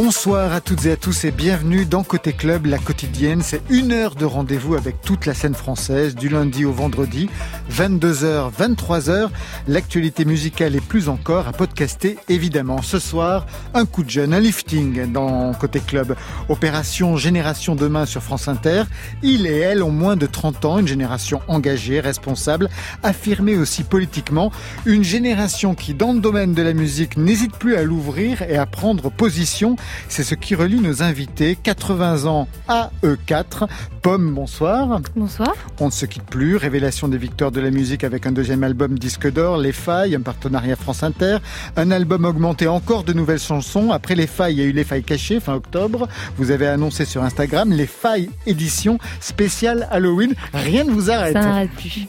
Bonsoir à toutes et à tous et bienvenue dans Côté Club, la quotidienne. C'est une heure de rendez-vous avec toute la scène française du lundi au vendredi, 22h, 23h. L'actualité musicale et plus encore à podcaster évidemment. Ce soir, un coup de jeune, un lifting dans Côté Club. Opération Génération Demain sur France Inter. Il et elle ont moins de 30 ans, une génération engagée, responsable, affirmée aussi politiquement. Une génération qui, dans le domaine de la musique, n'hésite plus à l'ouvrir et à prendre position c'est ce qui relie nos invités. 80 ans à E4. Pomme, bonsoir. Bonsoir. On ne se quitte plus. Révélation des victoires de la musique avec un deuxième album disque d'or, Les Failles, un partenariat France Inter. Un album augmenté encore de nouvelles chansons. Après Les Failles, il y a eu Les Failles cachées fin octobre. Vous avez annoncé sur Instagram Les Failles édition spéciale Halloween. Rien ne vous arrête. Ça n'arrête plus.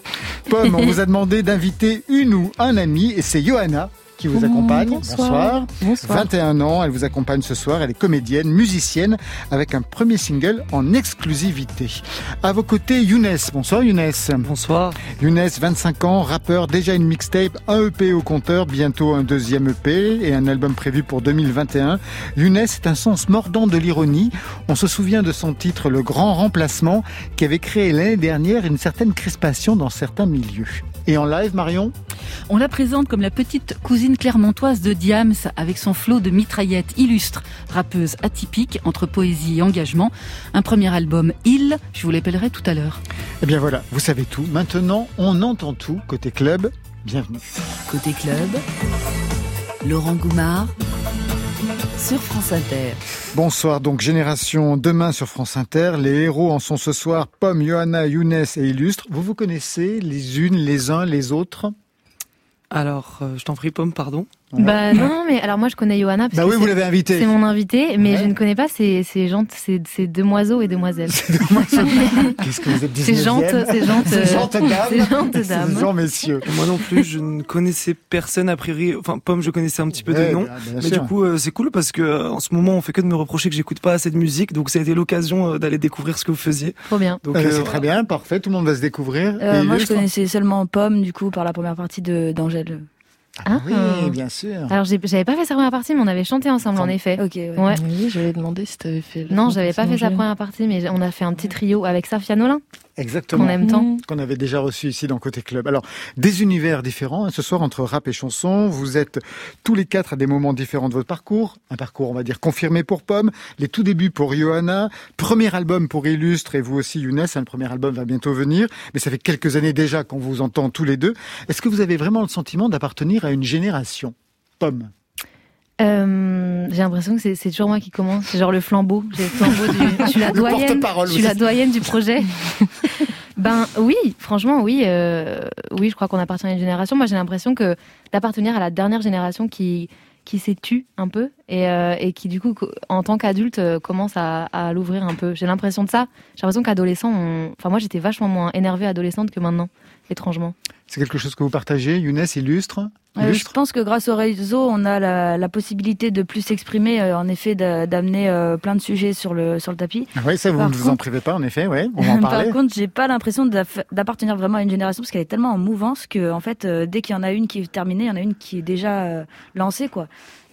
Pomme, on vous a demandé d'inviter une ou un ami et c'est Johanna qui vous accompagne. Bonsoir. Bonsoir. 21 ans, elle vous accompagne ce soir. Elle est comédienne, musicienne, avec un premier single en exclusivité. À vos côtés, Younes. Bonsoir Younes. Bonsoir. Younes, 25 ans, rappeur, déjà une mixtape, un EP au compteur, bientôt un deuxième EP et un album prévu pour 2021. Younes est un sens mordant de l'ironie. On se souvient de son titre Le Grand Remplacement qui avait créé l'année dernière une certaine crispation dans certains milieux. Et en live, Marion On la présente comme la petite cousine clermontoise de Diams avec son flot de mitraillettes illustre, rappeuse atypique entre poésie et engagement. Un premier album, Il, je vous l'appellerai tout à l'heure. Eh bien voilà, vous savez tout. Maintenant, on entend tout. Côté club, bienvenue. Côté club, Laurent Goumard sur France Inter. Bonsoir, donc Génération Demain sur France Inter. Les héros en sont ce soir Pomme, Johanna, Younes et Illustre. Vous vous connaissez les unes, les uns, les autres? Alors, euh, je t'en prie, Pomme, pardon. Bah non, mais alors moi je connais Johanna parce bah que oui, vous l'avez invité. c'est mon invité, mais Ouais. je ne connais pas ces, ces gens, ces, ces demoiselles et demoiselles. Qu'est-ce que vous êtes Ces 19e? jantes, ces jantes, Ces jantes dames. ces jantes Ces dames. gens messieurs. Moi non plus, je ne connaissais personne a priori. Enfin, Pomme, je connaissais un petit peu Ouais, de nom. bien Mais sûr. du coup, euh, c'est cool parce que euh, en ce moment, on fait que de me reprocher que j'écoute pas assez de musique, donc ça a été l'occasion euh, d'aller découvrir ce que vous faisiez. Trop bien. Donc, ben, euh, c'est très bien, parfait. Tout le monde va se découvrir. Euh, Et moi, je connaissais seulement Pomme, du coup, par la première partie de d'Angèle. Ah, oui, Ah. bien sûr. Alors j'avais pas fait sa première partie, mais on avait chanté ensemble en effet. Ok, ouais. Ouais. Oui, j'allais demander si t'avais fait. la Non, j'avais pas fait sa première partie, mais on a fait un petit trio avec Safia Nolin, Exactement. qu'on aime tant. Mmh. qu'on avait déjà reçu ici dans Côté Club. Alors, des univers différents, hein, ce soir entre rap et chanson. Vous êtes tous les quatre à des moments différents de votre parcours. Un parcours, on va dire, confirmé pour Pomme, les tout débuts pour Johanna, premier album pour Illustre et vous aussi, Younes. hein, le premier album va bientôt venir, mais ça fait quelques années déjà qu'on vous entend tous les deux. Est-ce que vous avez vraiment le sentiment d'appartenir à une génération Pomme? Euh, j'ai l'impression que c'est toujours moi qui commence. C'est genre le flambeau. J'ai le flambeau du. Je suis la Je suis doyenne du projet. ben oui, franchement oui, euh, oui. Je crois qu'on appartient à une génération. Moi, j'ai l'impression que d'appartenir à la dernière génération qui qui s'est tue un peu et, euh, et qui du coup co- en tant qu'adulte euh, commence à, à l'ouvrir un peu. J'ai l'impression de ça. J'ai l'impression qu'adolescent, on... enfin moi j'étais vachement moins énervée adolescente que maintenant, étrangement. C'est quelque chose que vous partagez, Younes, Illustre? Euh, je Illustre? pense que grâce au réseau, on a la, la possibilité de plus s'exprimer, euh, en effet, d'a- d'amener euh, plein de sujets sur le, sur le tapis. Ah Oui, ça, vous ne vous en privez pas, en effet, ouais, on en. Par contre, j'ai pas l'impression d'appartenir vraiment à une génération parce qu'elle est tellement en mouvance que, en fait, euh, dès qu'il y en a une qui est terminée, il y en a une qui est déjà euh, lancée, quoi.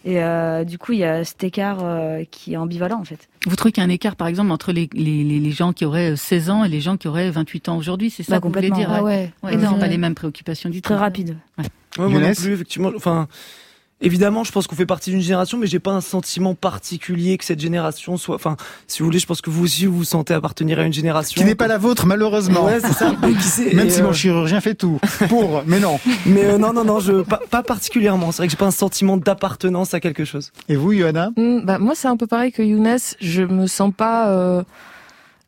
Et euh, du coup, il y a cet écart euh, qui est ambivalent, en fait. Vous trouvez qu'il y a un écart, par exemple, entre les, les, les, gens qui auraient 16 ans et les gens qui auraient 28 ans aujourd'hui C'est ça Bah, que vous voulez dire Ah ouais. ouais. Ouais, ils n'ont Euh, pas les mêmes préoccupations du tout. Très rapide. Ouais, moi non plus, effectivement. Enfin, évidemment, je pense qu'on fait partie d'une génération, mais j'ai pas un sentiment particulier que cette génération soit. Enfin, si vous voulez, je pense que vous aussi vous vous sentez appartenir à une génération Qui n'est pas la vôtre, malheureusement. Ouais, c'est ça. Mais qui sait, Même et, si euh, mon chirurgien fait tout pour, mais non. Mais euh, non, non, non, je pas, pas particulièrement. C'est vrai que j'ai pas un sentiment d'appartenance à quelque chose. Et vous, Johanna? Mmh, bah, moi, c'est un peu pareil que Younes. Je me sens pas euh,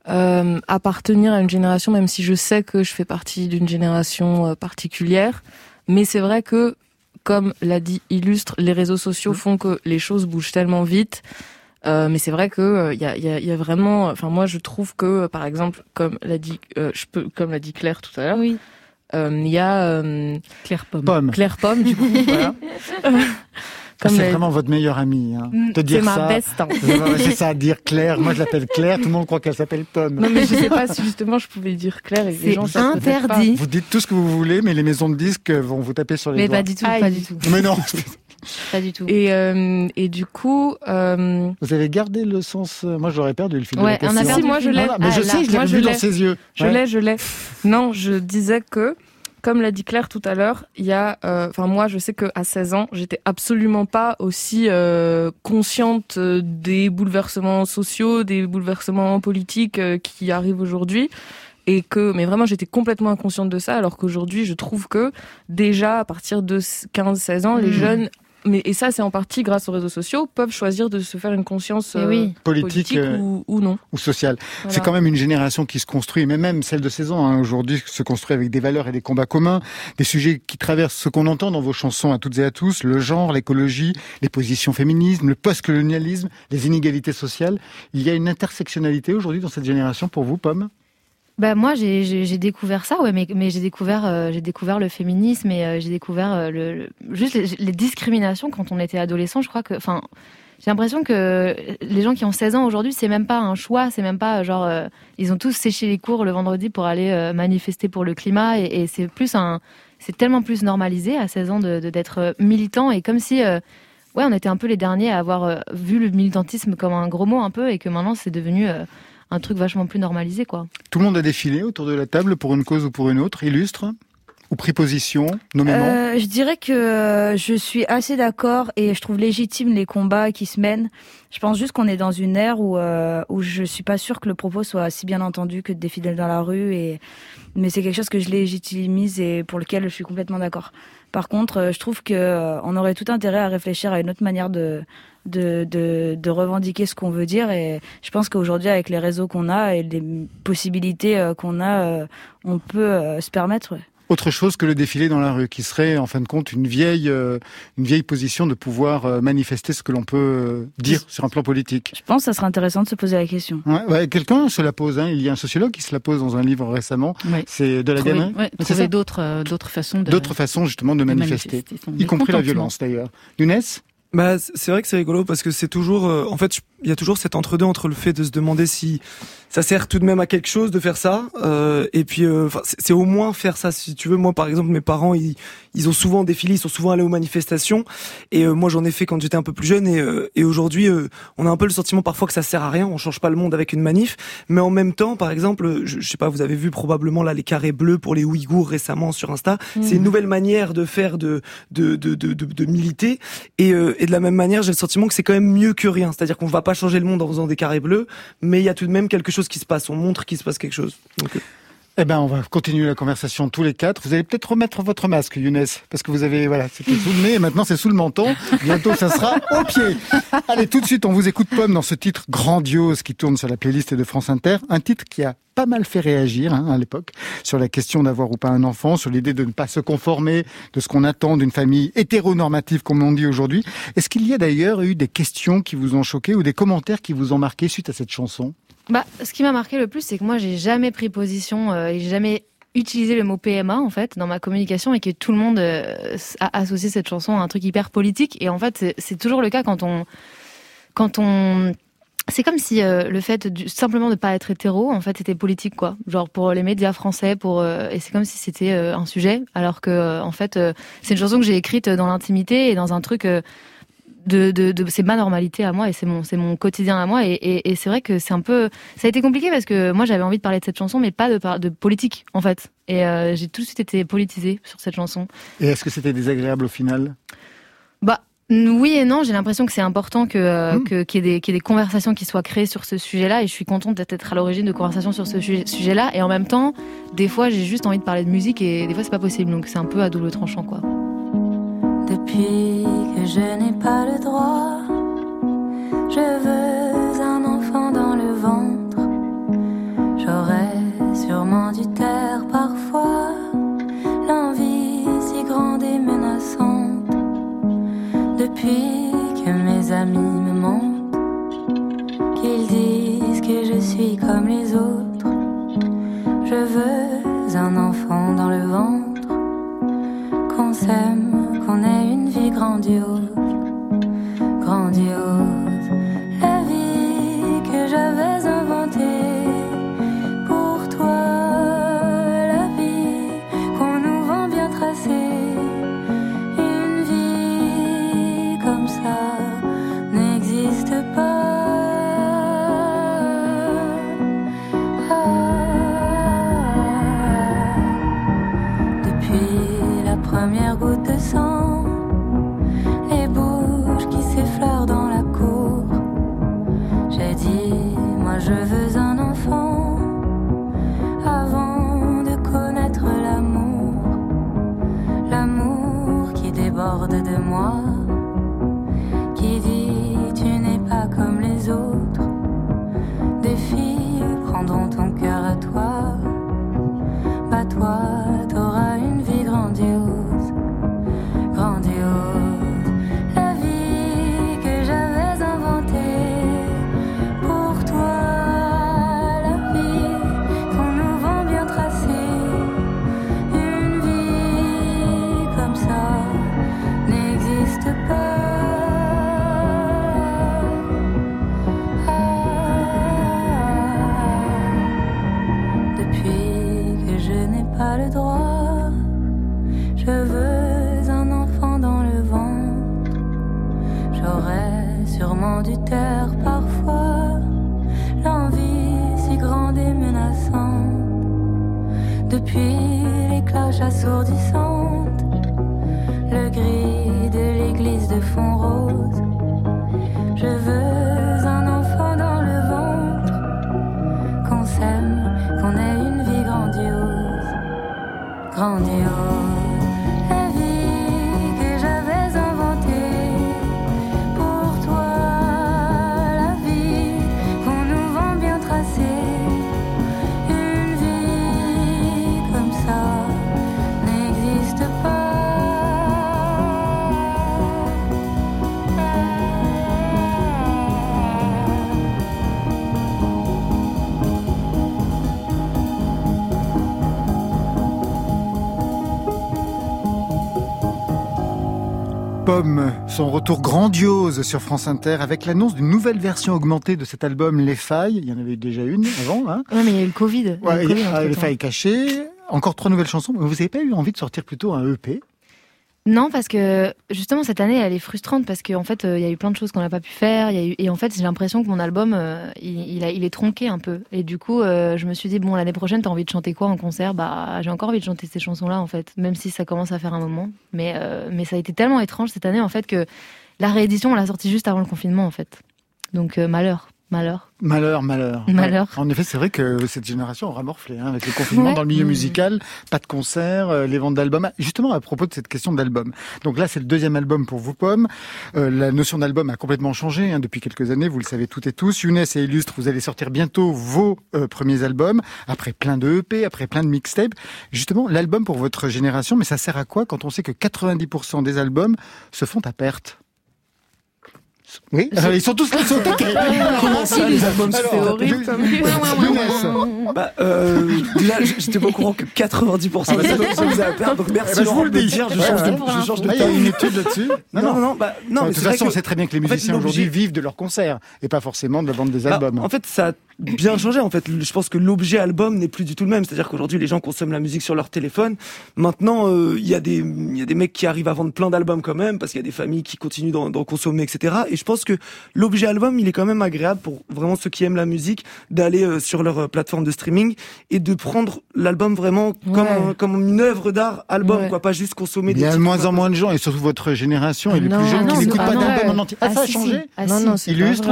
euh, appartenir à une génération, même si je sais que je fais partie d'une génération particulière. Mais c'est vrai que, comme l'a dit Illustre, les réseaux sociaux font que les choses bougent tellement vite. Euh, mais c'est vrai que il y, a, y, a, y a vraiment. Enfin, moi, je trouve que, euh, par exemple, comme l'a dit, euh, je peux, comme l'a dit Claire tout à l'heure, Oui. il y a euh, Claire Pomme. Pomme. Claire Pomme, du coup, voilà. Ça, Comme c'est vraiment votre meilleure amie. Hein. Mm, Te dire c'est ma ça. best. hein. Ouais, C'est ça, dire Claire. Moi, je l'appelle Claire. Tout le monde croit qu'elle s'appelle Pomme. Non, mais je sais pas si justement je pouvais dire Claire et les C'est gens interdit. Vous dites tout ce que vous voulez, mais les maisons de disques vont vous taper sur les Mais doigts. pas du tout, Aïe. pas du tout. Mais non. Pas du tout. Et, euh, et du coup, euh, Vous avez gardé le sens. euh, Moi, j'aurais perdu le fil Ouais, de la on a question. perdu Si, moi, le je l'ai. Voilà, mais Ah, je là. sais, je l'ai vu dans ses yeux. Je Ouais. l'ai, je l'ai. Non, je disais que, comme l'a dit Claire tout à l'heure, il y a, euh, enfin moi, je sais que à 16 ans, j'étais absolument pas aussi euh, consciente euh, des bouleversements sociaux, des bouleversements politiques euh, qui arrivent aujourd'hui. Et que, mais vraiment, j'étais complètement inconsciente de ça, alors qu'aujourd'hui, je trouve que déjà, à partir de 15-16 ans, les Mhm. jeunes, mais, et ça, c'est en partie grâce aux réseaux sociaux, peuvent choisir de se faire une conscience Et euh, oui. Politique, euh, ou, ou non. ou social. Voilà. C'est quand même une génération qui se construit, mais même celle de 16 ans, hein, aujourd'hui, se construit avec des valeurs et des combats communs, des sujets qui traversent ce qu'on entend dans vos chansons à toutes et à tous, le genre, l'écologie, les positions féminisme, le post-colonialisme, les inégalités sociales. Il y a une intersectionnalité aujourd'hui dans cette génération pour vous, Pomme? Bah moi j'ai découvert ça ouais mais mais j'ai découvert euh, j'ai découvert le féminisme et euh, j'ai découvert euh, le, juste les, discriminations quand on était adolescent. Je crois que enfin j'ai l'impression que les gens qui ont 16 ans aujourd'hui c'est même pas un choix c'est même pas genre ils ont tous séché les cours le vendredi pour aller manifester pour le climat et, et c'est plus un c'est tellement plus normalisé à 16 ans de d'être militant et comme si ouais on était un peu les derniers à avoir vu le militantisme comme un gros mot un peu et que maintenant c'est devenu un truc vachement plus normalisé quoi. Tout le monde a défilé autour de la table pour une cause ou pour une autre, illustre ou pris position, nommément Euh, je dirais que euh, je suis assez d'accord et je trouve légitime les combats qui se mènent. Je pense juste qu'on est dans une ère où euh, où je suis pas sûre que le propos soit si bien entendu que des fidèles dans la rue et mais c'est quelque chose que je légitimise et pour lequel je suis complètement d'accord. Par contre, euh, je trouve que euh, on aurait tout intérêt à réfléchir à une autre manière de de, de, revendiquer ce qu'on veut dire et je pense qu'aujourd'hui avec les réseaux qu'on a et les possibilités qu'on a on peut se permettre. Autre chose que le défilé dans la rue, qui serait en fin de compte une vieille, euh, une vieille position de pouvoir euh, manifester ce que l'on peut euh, dire sur un plan politique. Je pense que ça serait intéressant de se poser la question. Ouais, ouais, Quelqu'un se la pose. Hein. Il y a un sociologue qui se la pose dans un livre récemment. Ouais. C'est de la Trouver, trouver d'autres euh, d'autres façons de D'autres façons justement de de manifester, son y compris la violence d'ailleurs. Younes? Bah, c'est vrai que c'est rigolo parce que c'est toujours, euh, en fait, il y a toujours cet entre-deux entre le fait de se demander si ça sert tout de même à quelque chose de faire ça, euh, et puis, euh, c'est au moins faire ça. Si tu veux, moi, par exemple, mes parents, ils, ils ont souvent défilé, ils sont souvent allés aux manifestations, et euh, moi, j'en ai fait quand j'étais un peu plus jeune, et, euh, et aujourd'hui, euh, on a un peu le sentiment parfois que ça sert à rien, on change pas le monde avec une manif, mais en même temps, par exemple, je, je sais pas, vous avez vu probablement là les carrés bleus pour les Ouïghours récemment sur Insta, c'est une nouvelle manière de faire de de de de, de, de militer. Et, euh, et de la même manière, j'ai le sentiment que c'est quand même mieux que rien. C'est-à-dire qu'on va pas changer le monde en faisant des carrés bleus, mais il y a tout de même quelque chose qui se passe. On montre qu'il se passe quelque chose. Donc, euh, Eh ben, on va continuer la conversation tous les quatre. Vous allez peut-être remettre votre masque, Younes, parce que vous avez, voilà, c'était sous le nez et maintenant c'est sous le menton. Bientôt, ça sera au pied. Allez, tout de suite, on vous écoute Pomme dans ce titre grandiose qui tourne sur la playlist de France Inter. Un titre qui a pas mal fait réagir hein, à l'époque sur la question d'avoir ou pas un enfant, sur l'idée de ne pas se conformer de ce qu'on attend d'une famille hétéronormative, comme on dit aujourd'hui. Est-ce qu'il y a d'ailleurs eu des questions qui vous ont choqué ou des commentaires qui vous ont marqué suite à cette chanson? Bah, ce qui m'a marqué le plus, c'est que moi, j'ai jamais pris position euh, j'ai jamais utilisé le mot PMA en fait dans ma communication et que tout le monde euh, a associé cette chanson à un truc hyper politique. Et en fait, c'est- toujours le cas quand on quand on c'est comme si euh, le fait simplement de pas être hétéro, en fait, c'était politique, quoi. Genre pour les médias français, pour euh, et c'est comme si c'était un sujet, alors que en fait, c'est une chanson que j'ai écrite dans l'intimité et dans un truc de, de, de c'est ma normalité à moi et c'est mon c'est mon quotidien à moi. Et, et, et c'est vrai que c'est un peu ça a été compliqué parce que moi j'avais envie de parler de cette chanson mais pas de de politique en fait. Et euh, j'ai tout de suite été politisée sur cette chanson. Et est-ce que c'était désagréable au final? Bah oui et non, j'ai l'impression que c'est important que euh, Mm. que- qu'il y, ait des- qu'il y ait des conversations qui soient créées sur ce sujet-là. Et je suis contente d'être à l'origine de conversations sur ce sujet- sujet-là. Et en même temps, des fois j'ai juste envie de parler de musique et des fois c'est pas possible. Donc c'est un peu à double tranchant quoi. Depuis que je n'ai pas le droit, je veux un enfant dans le ventre. J'aurais sûrement dû taire parfois l'envie si grande et menaçante. Depuis que mes amis me mentent, qu'ils disent que je suis comme les autres. Je veux un enfant dans le ventre qu'on s'aime, qu'on ait une vie grandiose, grandiose. La vie que j'avais inventée pour toi, la vie qu'on nous vend bien tracée. Une vie comme ça n'existe pas. Ah. Depuis la Première goutte. Grandiose. Son retour grandiose sur France Inter avec l'annonce d'une nouvelle version augmentée de cet album Les Failles. Il y en avait déjà une avant, hein Ouais, mais il y a eu le Covid. Il y a eu Ouais, le Covid ah, Les. Failles cachées. Encore trois nouvelles chansons. Vous n'avez pas eu envie de sortir plutôt un EP Non, parce que justement cette année, elle est frustrante parce qu'en fait, euh, il y a eu plein de choses qu'on n'a pas pu faire. Et en fait, j'ai l'impression que mon album, euh, il, est tronqué un peu. Et du coup, euh, je me suis dit bon, l'année prochaine, t'as envie de chanter quoi en concert? Bah, j'ai encore envie de chanter ces chansons-là, en fait, même si ça commence à faire un moment. Mais mais ça a été tellement étrange cette année, en fait, que la réédition, on l'a sortie juste avant le confinement, en fait. Donc malheur, malheur. Malheur, malheur. Malheur. Ouais. En effet, c'est vrai que cette génération aura morflé hein, avec le confinement Ouais. dans le milieu Mm. musical, pas de concerts, euh, les ventes d'albums. Ah, Justement, à propos de cette question d'album. Donc là, c'est le deuxième album pour vous, Pomme. Euh, la notion d'album a complètement changé hein, depuis quelques années, vous le savez toutes et tous. Younes et Illustre, vous allez sortir bientôt vos euh, premiers albums, après plein de EP, après plein de mixtapes. Justement, l'album pour votre génération, mais ça sert à quoi quand on sait que 90% des albums se font à perte? Oui, ils sont tous là, ils sont au taquet. Comment ça, les albums C'est horrible. Bah, euh, là, j'étais pas au courant que 90% des albums se faisaient à perdre. Donc merci Eh ben, je Laurent vous le dis. dire, je change de, je change de Ah, il y a une étude là-dessus Non, non, non, bah, non, mais de toute façon, on sait très bien que les en fait, musiciens aujourd'hui vivent de leurs concerts et pas forcément de la vente des Bah, albums. en fait, ça a bien changé. En fait, je pense que l'objet album n'est plus du tout le même. C'est-à-dire qu'aujourd'hui, les gens consomment la musique sur leur téléphone. Maintenant, euh, il y a des il y a des mecs qui arrivent à vendre plein d'albums quand même parce qu'il y a des familles qui continuent d'en d'en consommer, etc. Et je pense que l'objet album, il est quand même agréable pour vraiment ceux qui aiment la musique d'aller euh, sur leur euh, plateforme de streaming et de prendre l'album vraiment comme un- comme une œuvre d'art album, Ouais. quoi, pas juste consommer. il y a des de moins en moins de gens, et surtout votre génération et les Non, plus jeunes non, qui n'écoutent pas d'album en entier. Ah, ça a si, changé. Ah, non, non, c'est Illustre.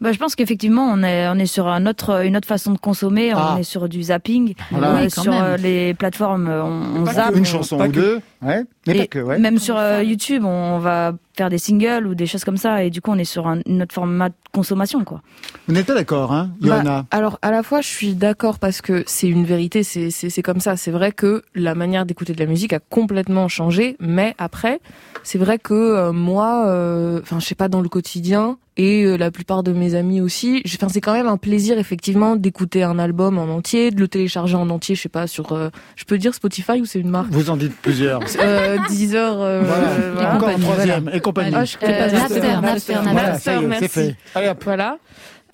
Bah, je pense qu'effectivement, on est, on est sur un autre, une autre façon de consommer. Ah. On est sur du zapping. Voilà. Oui, quand sur même. euh, les plateformes, euh, on, on zappe. une on- chanson ou deux, ouais. mais et pas que, ouais. Même sur euh, YouTube, on va faire des singles ou des choses comme ça. Et du coup, on est sur un, une autre format de consommation, quoi. Vous n'êtes pas d'accord, hein, Bah, Johanna alors, à la fois, je suis d'accord parce que c'est une vérité, c'est c'est c'est comme ça. C'est vrai que la manière d'écouter de la musique a complètement changé, mais après, c'est vrai que euh, moi, euh, enfin, je sais pas dans le quotidien et euh, la plupart de mes amis aussi. Enfin, c'est quand même un plaisir effectivement d'écouter un album en entier, de le télécharger en entier. Je sais pas sur, euh, je peux dire Spotify ou c'est une marque? Vous en dites plusieurs. Euh, Deezer, euh, Voilà. voilà. Encore un troisième, et compagnie. Je Napster, Napster, Napster. Voilà, merci. c'est fait. Allez hop. Voilà.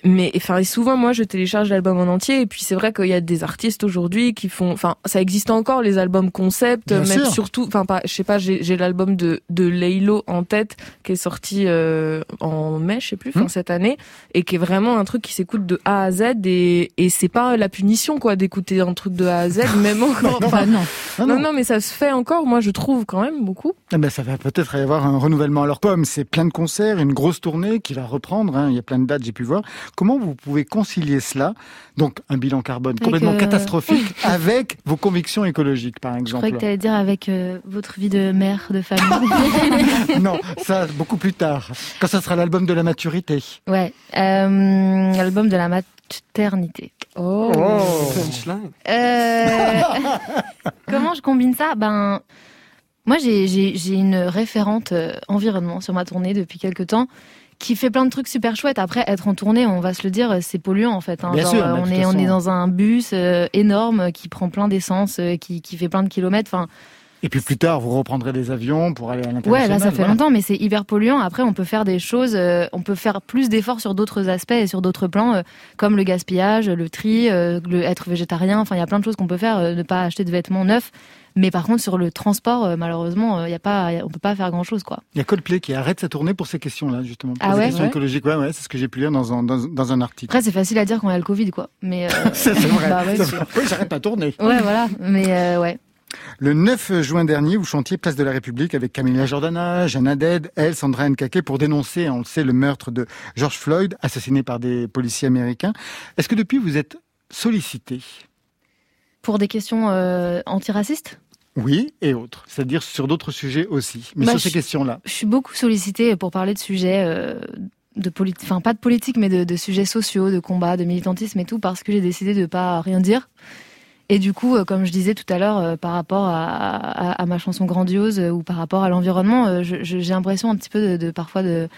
Mais enfin et souvent moi je télécharge l'album en entier et puis c'est vrai qu'il y a des artistes aujourd'hui qui font enfin ça existe encore les albums concept Bien même sûr. surtout enfin pas je sais pas j'ai l'album de de Laylo en tête qui est sorti euh, en mai je sais plus enfin Hmm. cette année et qui est vraiment un truc qui s'écoute de A à Z et et c'est pas la punition quoi d'écouter un truc de A à Z même encore non. Non, non non. non mais ça se fait encore moi je trouve quand même beaucoup Eh ben, ça va peut-être y avoir un renouvellement. Alors, Pomme, c'est plein de concerts, une grosse tournée qui va reprendre. hein. Il y a plein de dates, j'ai pu voir. Comment vous pouvez concilier cela Donc, un bilan carbone Avec, complètement euh, catastrophique avec vos convictions écologiques, par Je exemple. croyais que tu allais dire avec euh, votre vie de mère, de famille. non, ça, beaucoup plus tard. Quand ça sera l'album de la maturité. ouais. Euh, L'album de la maternité. oh. Euh, comment je combine ça? Ben, moi, j'ai- une référente environnement sur ma tournée depuis quelques temps qui fait plein de trucs super chouettes. Après, être en tournée, on va se le dire, c'est polluant en fait. hein. Bien Genre, sûr, mais de on est on façon- est dans un bus euh, énorme qui prend plein d'essence, euh, qui, qui fait plein de kilomètres. Enfin, Et puis plus tard, vous reprendrez des avions pour aller à l'international. Ouais, là ça fait voilà. longtemps, mais c'est hyper polluant. Après, on peut faire des choses, euh, on peut faire plus d'efforts sur d'autres aspects et sur d'autres plans, euh, comme le gaspillage, le tri, euh, le être végétarien. Enfin, il y a plein de choses qu'on peut faire. ne pas acheter de vêtements neufs. Mais par contre, sur le transport, euh, malheureusement, il y a pas, on peut pas faire grand chose, quoi. Il y a Coldplay qui arrête sa tournée pour ces questions-là, justement. Pour Ah ces ouais questions Ouais. écologiques. Ouais, ouais, c'est ce que j'ai pu lire dans un, dans, dans un article. Après, c'est facile à dire quand il y a le Covid, quoi. Mais euh, Ça, c'est vrai. Bah ouais, oui, j'arrête ma tournée. ouais, voilà. Mais euh, ouais. Le 9 juin dernier, vous chantiez Place de la République avec Camilla Jordana, Jeanne Haddad, elle, Sandra Nkake, pour dénoncer, on le sait, le meurtre de George Floyd, assassiné par des policiers américains. Est-ce que depuis, vous êtes sollicité? Pour des questions euh, antiracistes? Oui, et autres. C'est-à-dire sur d'autres sujets aussi. Mais Bah, sur ces questions-là. je suis beaucoup sollicitée pour parler de sujets euh, de politique, enfin pas de politique, mais de, de sujets sociaux, de combat, de militantisme et tout, parce que j'ai décidé de pas rien dire. Et du coup, euh, comme je disais tout à l'heure, euh, par rapport à, à- à ma chanson grandiose ou par rapport à l'environnement, j'ai l'impression un petit peu de, de- parfois de,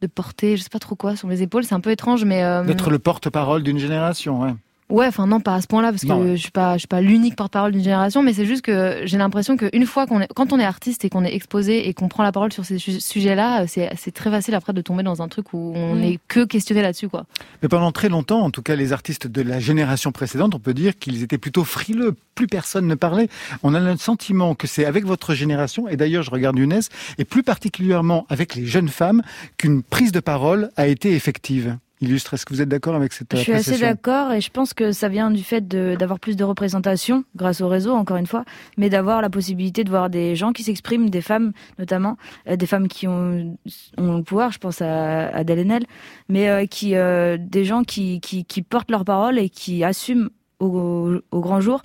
de porter, je sais pas trop quoi, sur mes épaules. C'est un peu étrange, mais euh, D'être le porte-parole d'une génération, ouais. Ouais, enfin non, pas à ce point-là, parce que Non, ouais. je suis pas, je suis pas l'unique porte-parole d'une génération, mais c'est juste que j'ai l'impression qu'une fois qu'on est, quand on est artiste et qu'on est exposé et qu'on prend la parole sur ces su- sujets-là, c'est, c'est très facile après de tomber dans un truc où on n'est que questionné là-dessus, quoi. Mais pendant très longtemps, en tout cas les artistes de la génération précédente, on peut dire qu'ils étaient plutôt frileux. Plus personne ne parlait. On a le sentiment que c'est avec votre génération, et d'ailleurs je regarde Younes, et plus particulièrement avec les jeunes femmes, qu'une prise de parole a été effective. Illustre, est-ce que vous êtes d'accord avec cette Je suis assez d'accord et je pense que ça vient du fait d'avoir plus de représentation grâce au réseau, encore une fois, mais d'avoir la possibilité de voir des gens qui s'expriment, des femmes notamment, euh, des femmes qui ont, ont le pouvoir, je pense à Adèle Haenel, mais euh, qui, euh, des gens qui, qui, qui portent leur parole et qui assument au, au grand jour.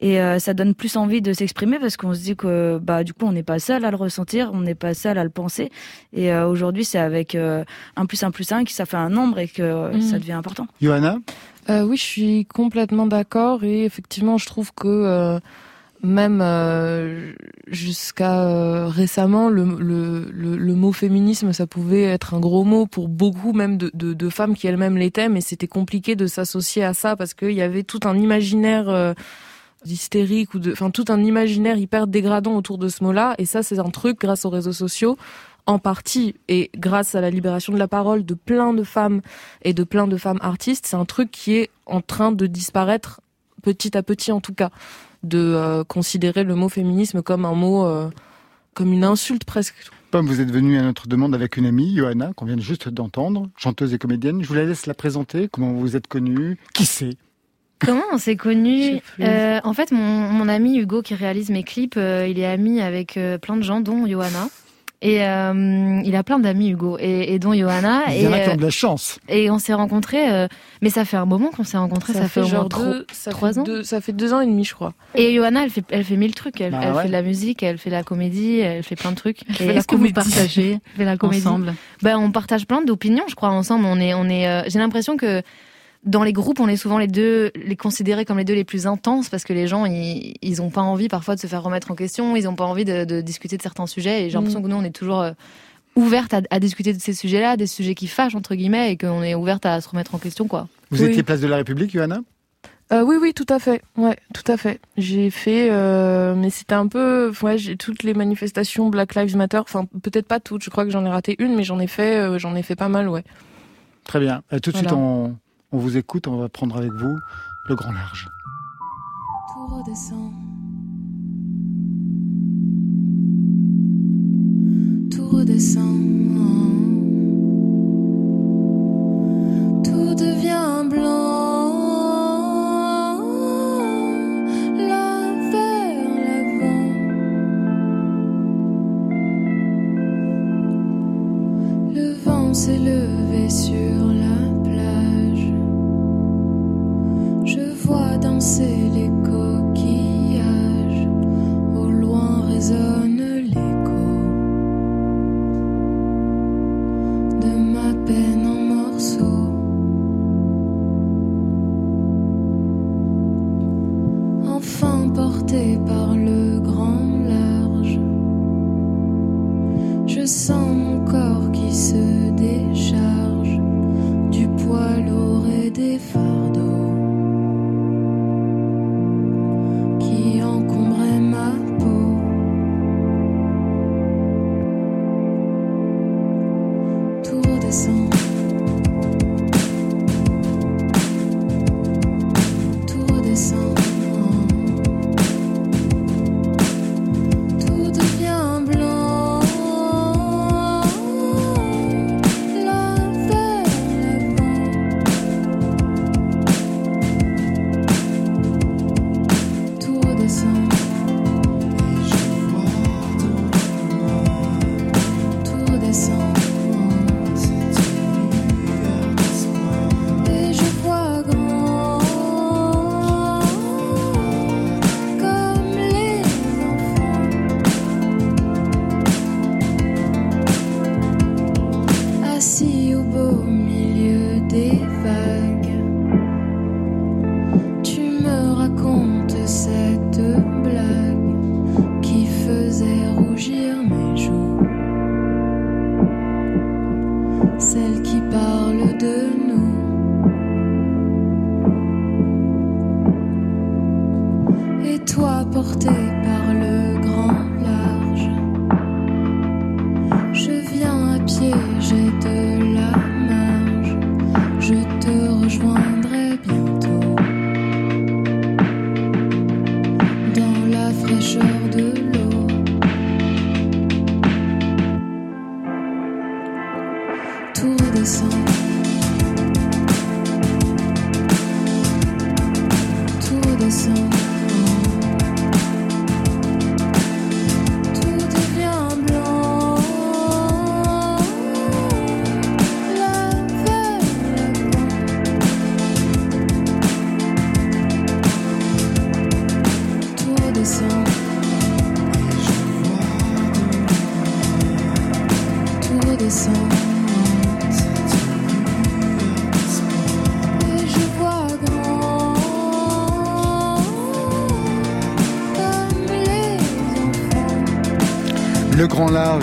Et euh, ça donne plus envie de s'exprimer parce qu'on se dit que bah du coup on n'est pas seul à le ressentir, on n'est pas seul à le penser. Et euh, aujourd'hui c'est avec euh, un plus un plus un que ça fait un nombre et que euh, Mhm. ça devient important. Johanna Euh, oui, je suis complètement d'accord et effectivement, je trouve que euh, même euh, jusqu'à euh, récemment, le, le, le, le mot féminisme, ça pouvait être un gros mot pour beaucoup, même de, de, de femmes qui elles-mêmes l'étaient, mais c'était compliqué de s'associer à ça parce qu'il y avait tout un imaginaire euh, d'hystérique ou de, enfin tout un imaginaire hyper dégradant autour de ce mot-là. Et ça, c'est un truc grâce aux réseaux sociaux en partie et grâce à la libération de la parole de plein de femmes et de plein de femmes artistes, c'est un truc qui est en train de disparaître petit à petit en tout cas, de euh, considérer le mot féminisme comme un mot, euh, comme une insulte presque. Pomme, vous êtes venue à notre demande avec une amie, Johanna, qu'on vient juste d'entendre, chanteuse et comédienne. Je vous la laisse la présenter. Comment vous êtes connue? Qui c'est? Comment on s'est connus. Euh, En fait, mon, mon ami Hugo qui réalise mes clips, euh, il est ami avec euh, plein de gens, dont Johanna. Et il a plein d'amis Hugo, et, et dont Johanna. Il y en a qui ont de la chance. et on s'est rencontrés, mais ça fait un moment qu'on s'est rencontrés, ça, fait, genre deux, ça trois fait ans deux, ça fait deux ans et demi je crois. Et Johanna, elle fait, elle fait mille trucs. Elle, Bah elle ouais. fait de la musique, elle fait de la comédie, elle fait plein de trucs. Elle Et fait la est-ce que vous partagez Elle fait la comédie. ensemble. Ben, on partage plein d'opinions, je crois, ensemble. On est, on est. J'ai l'impression que dans les groupes, on est souvent les deux, les considérés comme les deux les plus intenses parce que les gens, ils, ils ont pas envie parfois de se faire remettre en question, ils ont pas envie de, de discuter de certains sujets. Et j'ai l'impression que nous, on est toujours euh, ouverte à, à discuter de ces sujets-là, des sujets qui fâchent entre guillemets, et qu'on est ouverte à se remettre en question, quoi. Vous Oui. étiez place de la République, Johanna? Euh, oui, oui, tout à fait. Ouais, tout à fait. J'ai fait, euh, mais c'était un peu, ouais, j'ai toutes les manifestations Black Lives Matter. Enfin, peut-être pas toutes. Je crois que j'en ai raté une, mais j'en ai fait, euh, j'en ai fait pas mal, ouais. Très bien. Tout de suite, on, on vous écoute. On va prendre avec vous le grand large. Tout redescend. Tout redescend. Tout devient blanc. Vers l'avant. Le vent s'est levé sur vois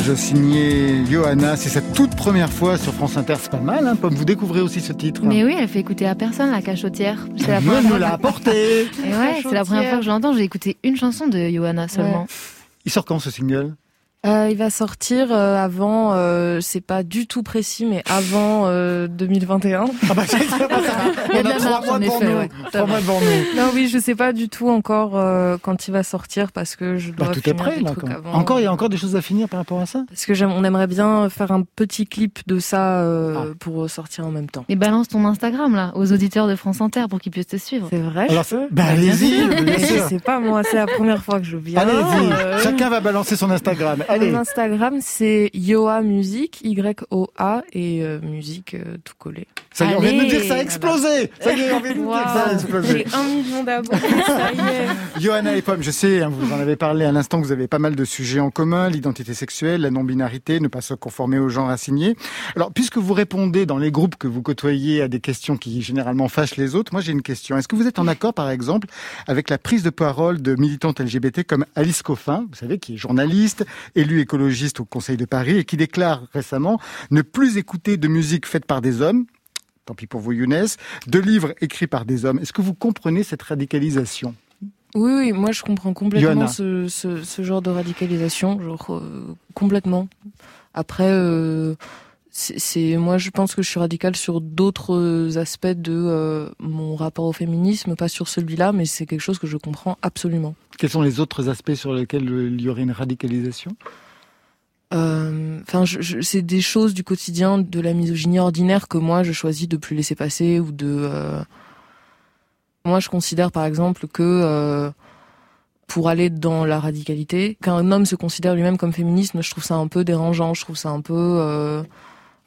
large signé Johanna, c'est sa toute première fois sur France Inter. C'est pas mal, hein, Pomme. Vous découvrez aussi ce titre. Mais oui, elle fait écouter à personne la cachotière. C'est la première me l'a apporté. Et ouais, c'est la première fois que je l'entends. J'ai écouté une chanson de Johanna seulement. Il sort quand ce single? Euh, il va sortir euh, avant, euh, c'est pas du tout précis, mais avant euh, 2021. Ah bah, c'est ça, bah, On a trois mois devant nous. ouais. Trois mois devant nous. Non, oui, je sais pas du tout encore euh, quand il va sortir parce que je dois Bah, tout est finir prêt, des là. trucs quand- avant. Encore, il y a encore des choses à finir par rapport à ça Parce que j'aime, on aimerait bien faire un petit clip de ça euh, Ah. pour sortir en même temps. Mais balance ton Instagram là aux auditeurs de France Inter pour qu'ils puissent te suivre. C'est vrai. Alors, je peux bah, allez-y. Je sais pas, moi, c'est la première fois que je viens. Allez-y, Euh, chacun va balancer son Instagram. Allez. Mon Instagram, c'est Yoa Musique, Y-O-A, et euh, musique euh, tout collé. Ça y est, on vient de nous dire que ça a Allez. explosé. Ça y est, on vient de nous dire que ça a explosé. J'ai un million d'abonnés, ça y est. Johanna et Pomme, je sais, hein, vous en avez parlé à l'instant, vous avez pas mal de sujets en commun, l'identité sexuelle, la non-binarité, ne pas se conformer au genre assigné. Alors, puisque vous répondez dans les groupes que vous côtoyez à des questions qui généralement fâchent les autres, moi j'ai une question. Est-ce que vous êtes en accord, par exemple, avec la prise de parole de militantes LGBT comme Alice Coffin, vous savez, qui est journaliste, élue écologiste au Conseil de Paris et qui déclare récemment ne plus écouter de musique faite par des hommes, tant pis pour vous Younes, de livres écrits par des hommes. Est-ce que vous comprenez cette radicalisation? Oui, oui, moi je comprends complètement ce, ce genre de radicalisation, genre euh, complètement. Après, euh, c'est moi je pense que je suis radicale sur d'autres aspects de euh, mon rapport au féminisme, pas sur celui-là, mais c'est quelque chose que je comprends absolument. Quels sont les autres aspects sur lesquels il y aurait une radicalisation? Euh, Enfin, c'est des choses du quotidien de la misogynie ordinaire que moi je choisis de plus laisser passer ou de. Euh, moi, je considère par exemple que pour aller dans la radicalité, qu'un homme se considère lui-même comme féministe, je trouve ça un peu dérangeant. Je trouve ça un peu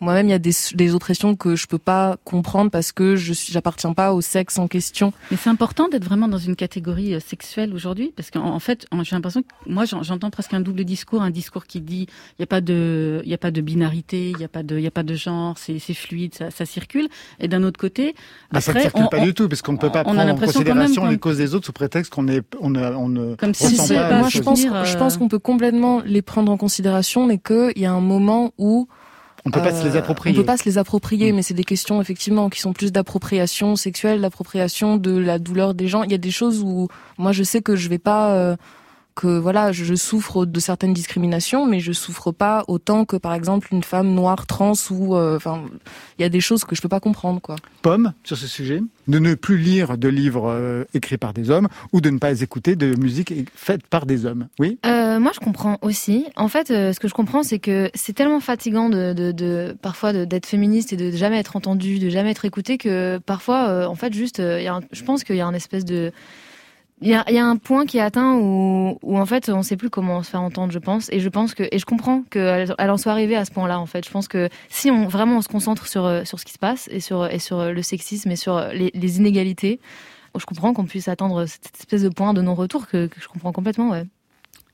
moi-même, il y a des, des oppressions que je peux pas comprendre parce que je suis, j'appartiens pas au sexe en question. Mais c'est important d'être vraiment dans une catégorie euh, sexuelle aujourd'hui parce qu'en en fait, j'ai l'impression que moi, j'entends presque un double discours, un discours qui dit il y a pas de, il y a pas de binarité, il y a pas de, il y a pas de genre, c'est, c'est fluide, ça, ça circule. Et d'un autre côté, après, ça ne circule pas du tout parce qu'on ne peut pas prendre en considération les causes des autres sous prétexte qu'on est, on, on ne comme si pas. Moi, je pense, je pense qu'on peut complètement les prendre en considération, mais qu'il y a un moment où on peut pas se les euh, approprier. On peut pas se les approprier, mm. mais c'est des questions effectivement qui sont plus d'appropriation sexuelle, d'appropriation de la douleur des gens. Il y a des choses où moi je sais que je vais pas euh, que voilà, je, souffre de certaines discriminations, mais je souffre pas autant que par exemple une femme noire trans ou euh, enfin il y a des choses que je peux pas comprendre quoi. Pomme sur ce sujet, de ne plus lire de livres euh, écrits par des hommes ou de ne pas écouter de musique faite par des hommes. Oui? Euh, moi je comprends aussi. En fait, ce que je comprends c'est que c'est tellement fatigant de, de, de parfois d'être féministe et de jamais être entendu, de jamais être écouté que parfois en fait juste y a je pense qu'il y a un espèce de il y a, y a, un point qui est atteint où, où en fait on sait plus comment se faire entendre, je pense, et je pense que et je comprends qu'elle elle en soit arrivée à ce point-là en fait. Je pense que si on vraiment on se concentre sur euh, sur ce qui se passe et sur et sur le sexisme et sur les, les inégalités, je comprends qu'on puisse attendre cette espèce de point de non-retour que, que je comprends complètement, ouais.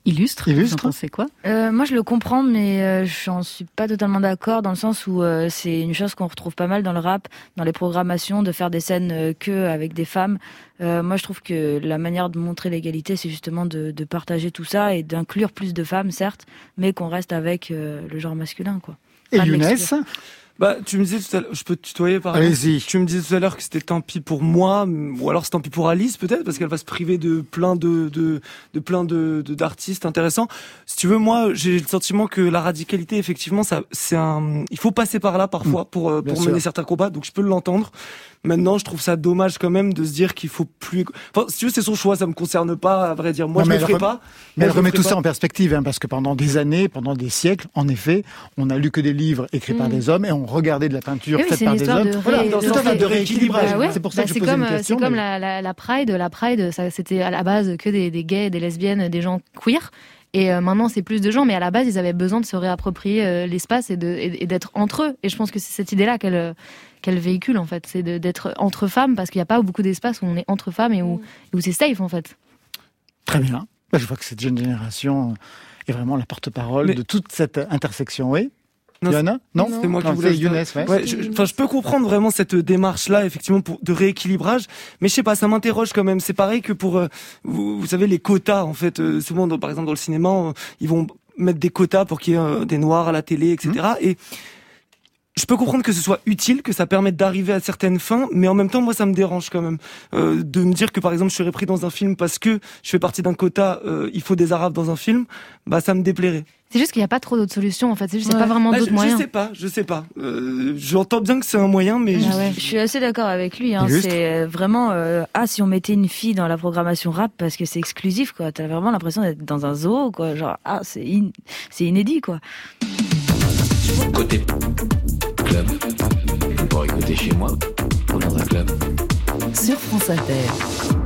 Illustre. Illustre. C'est quoi? Euh, Moi, je le comprends, mais euh, j'en suis pas totalement d'accord dans le sens où euh, c'est une chose qu'on retrouve pas mal dans le rap, dans les programmations, de faire des scènes euh, que avec des femmes. Euh, moi, je trouve que la manière de montrer l'égalité, c'est justement de, de, partager tout ça et d'inclure plus de femmes, certes, mais qu'on reste avec le genre masculin, quoi. Et Younes bah, tu me disais tout à l'heure, je peux te tutoyer par Allez-y. Tu me disais tout à l'heure que c'était tant pis pour moi, ou alors c'est tant pis pour Alice peut-être, parce qu'elle va se priver de plein de, de, de plein de, d'artistes intéressants. Si tu veux, moi, j'ai le sentiment que la radicalité, effectivement, ça, c'est un, il faut passer par là parfois mmh. pour, euh, mener certains combats, donc je peux l'entendre. Maintenant, je trouve ça dommage quand même de se dire qu'il faut plus. Enfin, si tu veux, c'est son choix, ça me concerne pas, à vrai dire. Moi, je ne le ferai pas. Mais elle remet tout ça en perspective, hein, parce que pendant des années, pendant des siècles, en effet, on a lu que des livres écrits par mm. des hommes et on regardait de la peinture faite par des hommes. voilà, de, de rééquilibrage. Bah c'est pour ça bah, que je pose comme, une question. C'est comme la, la, la, Pride. La Pride, ça, c'était à la base que des, des gays, des lesbiennes, des gens queer. Et euh, maintenant, c'est plus de gens, mais à la base, ils avaient besoin de se réapproprier euh, l'espace et d'être entre eux. Et je pense que c'est cette idée-là qu'elle qu'elle véhicule en fait, c'est d'être entre femmes parce qu'il n'y a pas beaucoup d'espace où on est entre femmes et où, mm. où c'est safe en fait. Très bien. Bah, je vois que cette jeune génération est vraiment la porte-parole de toute cette intersection, oui. Non, non, c'est moi qui voulais. Younes, ouais. je, je, peux comprendre vraiment cette démarche-là, effectivement, pour, de rééquilibrage. Mais je sais pas, ça m'interroge quand même. C'est pareil que pour, euh, vous, vous, savez, les quotas. En fait, euh, souvent, par exemple, dans le cinéma, euh, ils vont mettre des quotas pour qu'il y ait des noirs à la télé, etc. Et je peux comprendre que ce soit utile, que ça permette d'arriver à certaines fins, mais en même temps, moi, ça me dérange quand même euh, de me dire que, par exemple, je serais pris dans un film parce que je fais partie d'un quota, euh, il faut des arabes dans un film, bah ça me déplairait. C'est juste qu'il n'y a pas trop d'autres solutions, en fait. C'est juste ouais. pas vraiment bah, d'autres moyens. Je sais pas, je sais pas. Euh, J'entends bien que c'est un moyen, mais ah ouais. je... suis assez d'accord avec lui. Hein. C'est vraiment euh, ah si on mettait une fille dans la programmation rap parce que c'est exclusif, quoi. T'as vraiment l'impression d'être dans un zoo, quoi. Genre ah c'est in... c'est inédit, quoi. Côté club. Pour écouter chez moi ou dans un club. Sur France Inter.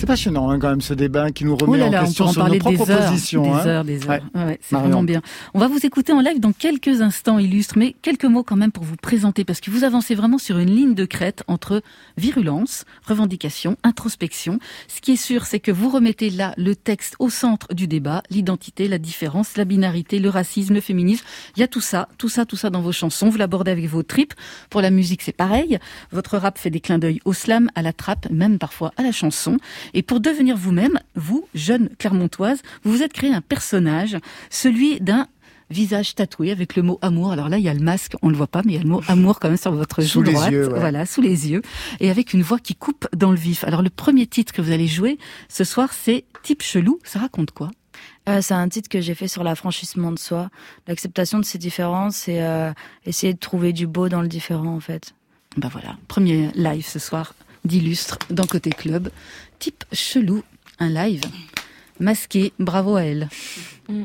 C'est passionnant hein, quand même ce débat qui nous remet en question sur nos propres positions. Des hein. heures, des heures. Ouais. Ouais, c'est vraiment bien. On va vous écouter en live dans quelques instants illustres, mais quelques mots quand même pour vous présenter parce que vous avancez vraiment sur une ligne de crête entre virulence, revendication, introspection. Ce qui est sûr, c'est que vous remettez là le texte au centre du débat, l'identité, la différence, la binarité, le racisme, le féminisme. Il y a tout ça, tout ça, tout ça dans vos chansons. Vous l'abordez avec vos tripes. Pour la musique, c'est pareil. Votre rap fait des clins d'œil au slam, à la trappe, même parfois à la chanson. Et pour devenir vous-même, vous, jeune Clermontoise, vous vous êtes créé un personnage, celui d'un visage tatoué avec le mot amour. Alors là, il y a le masque, on le voit pas, mais il y a le mot amour quand même sur votre joue droite. Voilà, sous les yeux. Et avec une voix qui coupe dans le vif. Alors le premier titre que vous allez jouer ce soir, c'est Type chelou. Ça raconte quoi? Euh, c'est un titre que j'ai fait sur l'affranchissement de soi, l'acceptation de ses différences et euh, essayer de trouver du beau dans le différent en fait. Ben voilà, premier live ce soir d'illustre dans Côté Club. Type chelou, un live masqué, bravo à elle. Mm.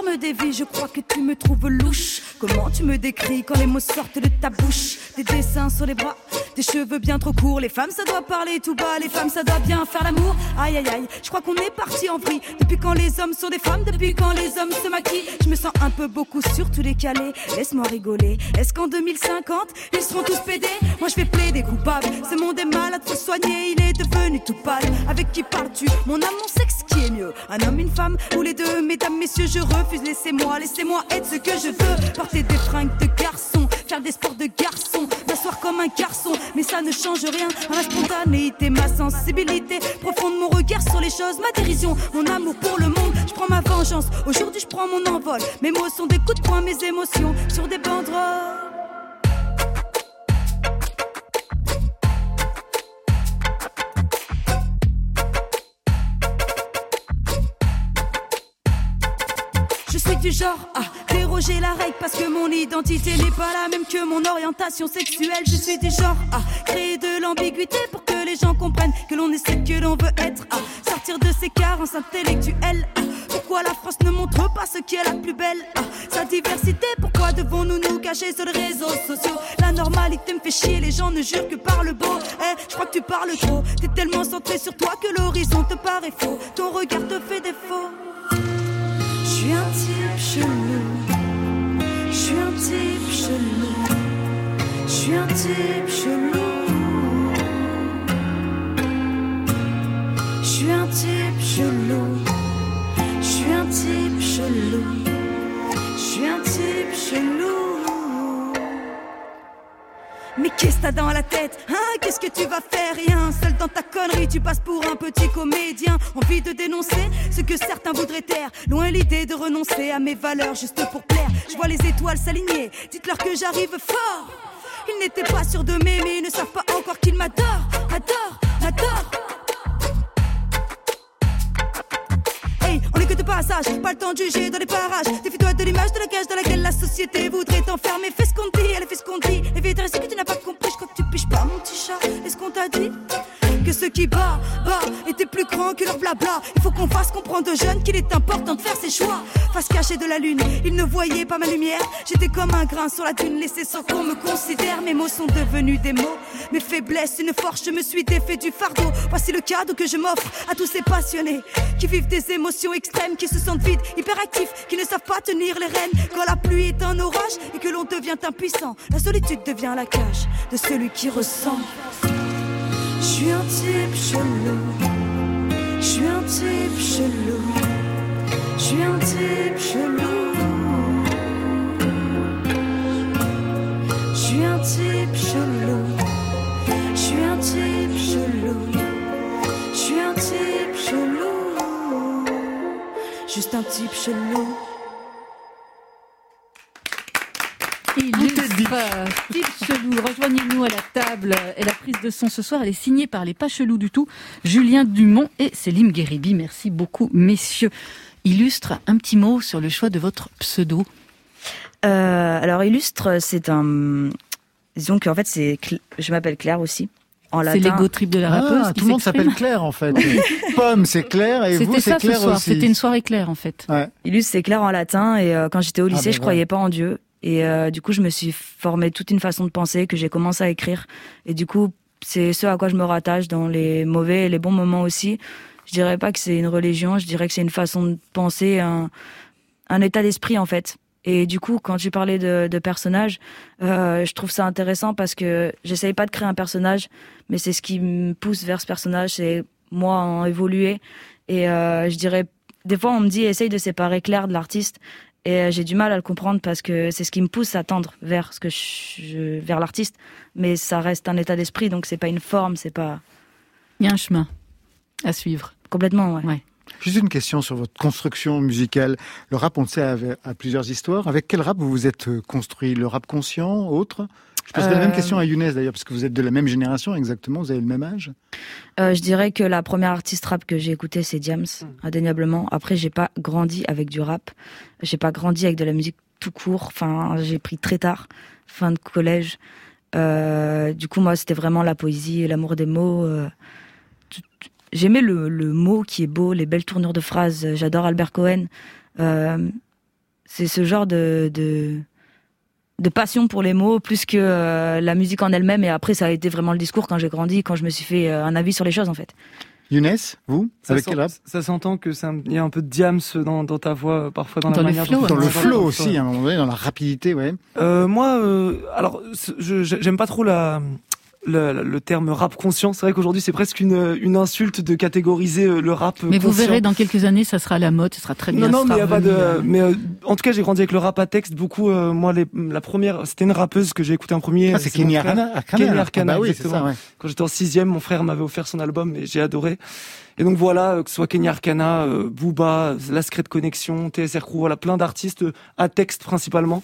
Ton regard me dévie, je crois que tu me trouves louche. Comment tu me décris quand les mots sortent de ta bouche? Des dessins sur les bras, des cheveux bien trop courts. Les femmes, ça doit parler tout bas, les femmes, ça doit bien faire l'amour. Aïe aïe aïe, je crois qu'on est parti en vrille. Depuis quand les hommes sont des femmes, depuis quand les hommes se maquillent? Je me sens un peu beaucoup sur tous les calés. Laisse-moi rigoler. Est-ce qu'en 2050, ils seront tous pédés? Moi, je vais plaider coupable. Ce monde est malade, faut soigner, il est devenu tout pâle. Avec qui parles-tu? Mon âme, mon sexe, qui est mieux Un homme, une femme, ou les deux Mesdames, messieurs, je refuse. Laissez-moi, laissez-moi être ce que je veux. Porter des fringues de garçon, faire des sports de garçon, m'asseoir comme un garçon. Mais ça ne change rien à ma spontanéité, ma sensibilité profonde, mon regard sur les choses, ma dérision, mon amour pour le monde. Je prends ma vengeance. Aujourd'hui, je prends mon envol. Mes mots sont des coups de poing, mes émotions sur des banderoles. Du genre à déroger la règle parce que mon identité n'est pas la même que mon orientation sexuelle. Je suis du genre à créer de l'ambiguïté pour que les gens comprennent que l'on est ce que l'on veut être. À sortir de ses carences intellectuelles. Ah, Pourquoi la France ne montre pas ce qui est la plus belle? Ah, Sa diversité, pourquoi devons-nous nous cacher sur les réseaux sociaux? La normalité me fait chier, les gens ne jurent que par le beau. Eh, je crois que tu parles trop. T'es tellement centré sur toi que l'horizon te paraît faux. Ton regard te fait défaut. Je suis un type type chelou. Je suis un type chelou. Je suis un type chelou. Je suis un type chelou. Je suis un type chelou. Mais qu'est-ce que t'as dans la tête Hein? Qu'est-ce que tu vas faire? Rien Seul dans ta connerie, tu passes pour un petit comédien. Envie de dénoncer ce que certains voudraient taire. Loin l'idée de renoncer à mes valeurs juste pour plaire. Je vois les étoiles s'aligner. Dites-leur que j'arrive fort. Ils n'étaient pas sûrs de m'aimer, ils ne savent pas encore qu'ils m'adorent. Adore, adore. Pas le temps de juger dans les parages. Défie-toi de l'image de la cage dans laquelle la société voudrait t'enfermer. Fais ce qu'on dit, elle fait ce qu'on dit. Évite ce que tu n'as pas compris, je crois que tu piches pas, mon petit chat. Est-ce qu'on t'a dit que ceux qui bat, bat, étaient plus grands que leur blabla? Il faut qu'on fasse comprendre aux jeunes qu'il est important de faire ses choix. Face cachée de la lune, ils ne voyaient pas ma lumière. J'étais comme un grain sur la dune, laissé sans qu'on me considère. Mes mots sont devenus des mots, mes faiblesses, une force. Je me suis défait du fardeau. Voici le cadeau que je m'offre à tous ces passionnés qui vivent des émotions extrêmes, qui se sentent vides, hyperactifs, qui ne savent pas tenir les rênes. Quand la pluie est un orage et que l'on devient impuissant, la solitude devient la cage de celui qui ressent. Je suis un type chelou. Je suis un type chelou. Je suis un type chelou. Je suis un type chelou. Je suis un type chelou. Je suis un type chelou. Juste un type chelou. Illustre, type chelou, rejoignez-nous à la table. Et la prise de son ce soir, elle est signée par les pas chelous du tout, Julien Dumont et Célim Guéribi. Merci beaucoup, messieurs. Illustre, un petit mot sur le choix de votre pseudo. Euh, alors illustre, c'est un. Disons qu'en fait, c'est. Je m'appelle Claire aussi. En C'est latin. l'ego trip de la rappeuse. Ah, qui tout le monde s'appelle Claire en fait. Pomme c'est Claire et vous C'était c'est ce Claire soir, aussi. c'était une soirée claire en fait. Ouais. Illustre, c'est Claire en latin. Et euh, quand j'étais au lycée, ben je croyais pas en Dieu. Et euh, du coup, je me suis formé toute une façon de penser que j'ai commencé à écrire. Et du coup, c'est ce à quoi je me rattache dans les mauvais et les bons moments aussi. Je dirais pas que c'est une religion, je dirais que c'est une façon de penser, un, un état d'esprit en fait. Et du coup, quand tu parlais de, de personnages, euh, je trouve ça intéressant parce que j'essaye pas de créer un personnage, mais c'est ce qui me pousse vers ce personnage, c'est moi en évoluer. Et euh, je dirais, des fois, on me dit essaye de séparer Claire de l'artiste. Et euh, j'ai du mal à le comprendre parce que c'est ce qui me pousse à tendre vers ce que je, vers l'artiste. Mais ça reste un état d'esprit, donc c'est pas une forme, c'est pas. Il y a un chemin à suivre. Complètement, ouais. Ouais. Juste une question sur votre construction musicale. Le rap, on le sait, a, plusieurs histoires. Avec quel rap vous vous êtes euh, construit? Le rap conscient, autre? Je poserai la même Euh, question à Younes d'ailleurs, parce que vous êtes de la même génération exactement, vous avez le même âge? Euh, je dirais que la première artiste rap que j'ai écoutée, c'est Diams, indéniablement. Après, j'ai pas grandi avec du rap. J'ai pas grandi avec de la musique tout court. Enfin, j'ai pris très tard, fin de collège. Euh, du coup, moi, c'était vraiment la poésie et l'amour des mots. euh, tout- J'aimais le, le mot qui est beau, les belles tournures de phrases. J'adore Albert Cohen. Euh, c'est ce genre de, de de passion pour les mots plus que euh, la musique en elle-même. Et après, ça a été vraiment le discours quand j'ai grandi, quand je me suis fait euh, un avis sur les choses, en fait. Younes, vous Ça Avec quel Ça s'entend que il y a un peu de diams dans, dans ta voix, parfois dans, Dans la manière flow, dont- Dans le flow aussi, à un moment donné, dans la rapidité, ouais. Euh, moi, euh, alors, j'aime pas trop la, le, le terme rap conscient. C'est vrai qu'aujourd'hui, c'est presque une, une insulte de catégoriser euh, le rap. Mais vous verrez, dans quelques années, ça sera à la mode, ce sera très bien. Non, non, mais y a pas de. euh, Mais euh, en tout cas, j'ai grandi avec le rap à texte. Beaucoup, euh, moi, les, la première, c'était une rappeuse que j'ai écouté en premier. Ah, c'est mon Kenny. Arcana. Arcana. Arcana, Ah bah oui, c'est ça, ouais. Quand j'étais en sixième, mon frère m'avait offert son album et j'ai adoré. Et donc voilà, euh, que ce soit Kenny Arcana, euh, Booba, La Secret Connection, TSR Crew, voilà, plein d'artistes euh, à texte principalement.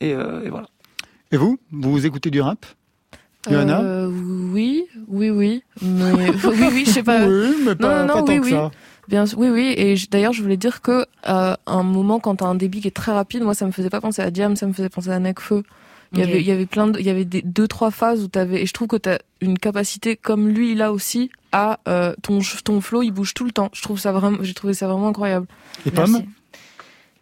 Et, euh, et voilà. Et vous Vous écoutez du rap? Johanna Euh, oui, oui, oui. Mais oui, oui, je sais pas. Oui, mais pas, non, non, pas tant oui, que oui. ça. Bien sûr, oui, oui. Et d'ailleurs, je voulais dire que euh, un moment, quand t'as un débit qui est très rapide, moi, ça me faisait pas penser à Diam, ça me faisait penser à Nekfeu. Il y avait, il y avait plein de, il y avait des, deux, trois phases où t'avais, et je trouve que t'as une capacité, comme lui, là aussi, à, euh, ton, ton flow, il bouge tout le temps. Je trouve ça vraiment, j'ai trouvé ça vraiment incroyable. Et Merci.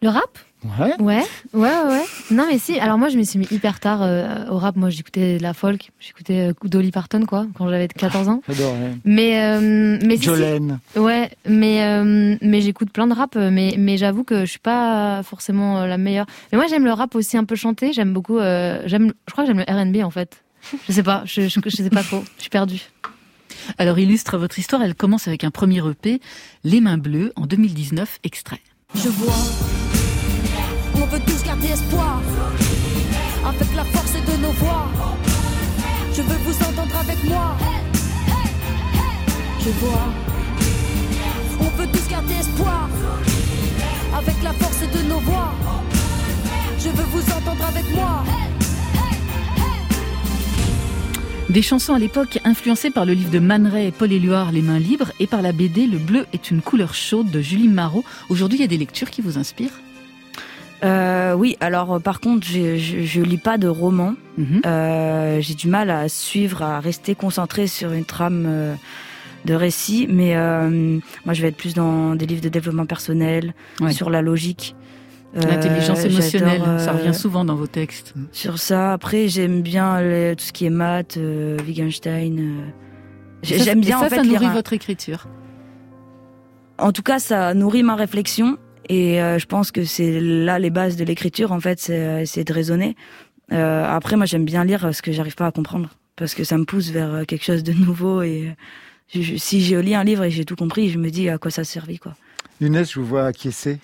Le rap? Ouais. Ouais, ouais, ouais. Non, mais si. Alors moi, je me suis mis hyper tard euh, au rap. Moi, j'écoutais de la folk. J'écoutais euh, Dolly Parton, quoi, quand j'avais 14 ans. J'adore. ouais. Mais, euh, mais si, si. Jolene. Ouais, mais euh, mais j'écoute plein de rap, euh, mais mais j'avoue que je suis pas forcément euh, la meilleure. Mais moi, j'aime le rap aussi un peu chanté. J'aime beaucoup. euh, j'aime. Je crois que j'aime le R&B en fait. Je sais pas. Je, je, je sais pas trop. Je suis perdue. Alors, illustre votre histoire. Elle commence avec un premier EP, Les Mains Bleues, en 2019, extrait. Je vois, on veut tous garder espoir, avec la force de nos voix. Je veux vous entendre avec moi. Je vois, on veut tous garder espoir, avec la force de nos voix. Je veux vous entendre avec moi. Des chansons à l'époque influencées par le livre de Man Ray et Paul Éluard, Les Mains Libres, et par la BD Le Bleu est une couleur chaude de Julie Marot. Aujourd'hui, il y a des lectures qui vous inspirent Euh, oui, alors euh, par contre, je, je, je lis pas de romans. Mhm. Euh, J'ai du mal à suivre, à rester concentré sur une trame euh, de récit. Mais euh, moi, je vais être plus dans des livres de développement personnel, Ouais. sur la logique. Euh, L'intelligence émotionnelle, ça revient souvent dans vos textes. Sur ça, après, j'aime bien les- tout ce qui est maths, euh, Wittgenstein. euh. J'aime bien et ça, en fait ça lire nourrit un- votre écriture? En tout cas, ça nourrit ma réflexion et euh, je pense que c'est là les bases de l'écriture. En fait, c'est euh, c'est de raisonner. Euh, après, moi, j'aime bien lire ce que j'arrive pas à comprendre parce que ça me pousse vers euh, quelque chose de nouveau. Et euh, si je lis un livre et j'ai tout compris, je me dis à quoi ça servait quoi. Younes, je vous vois acquiescer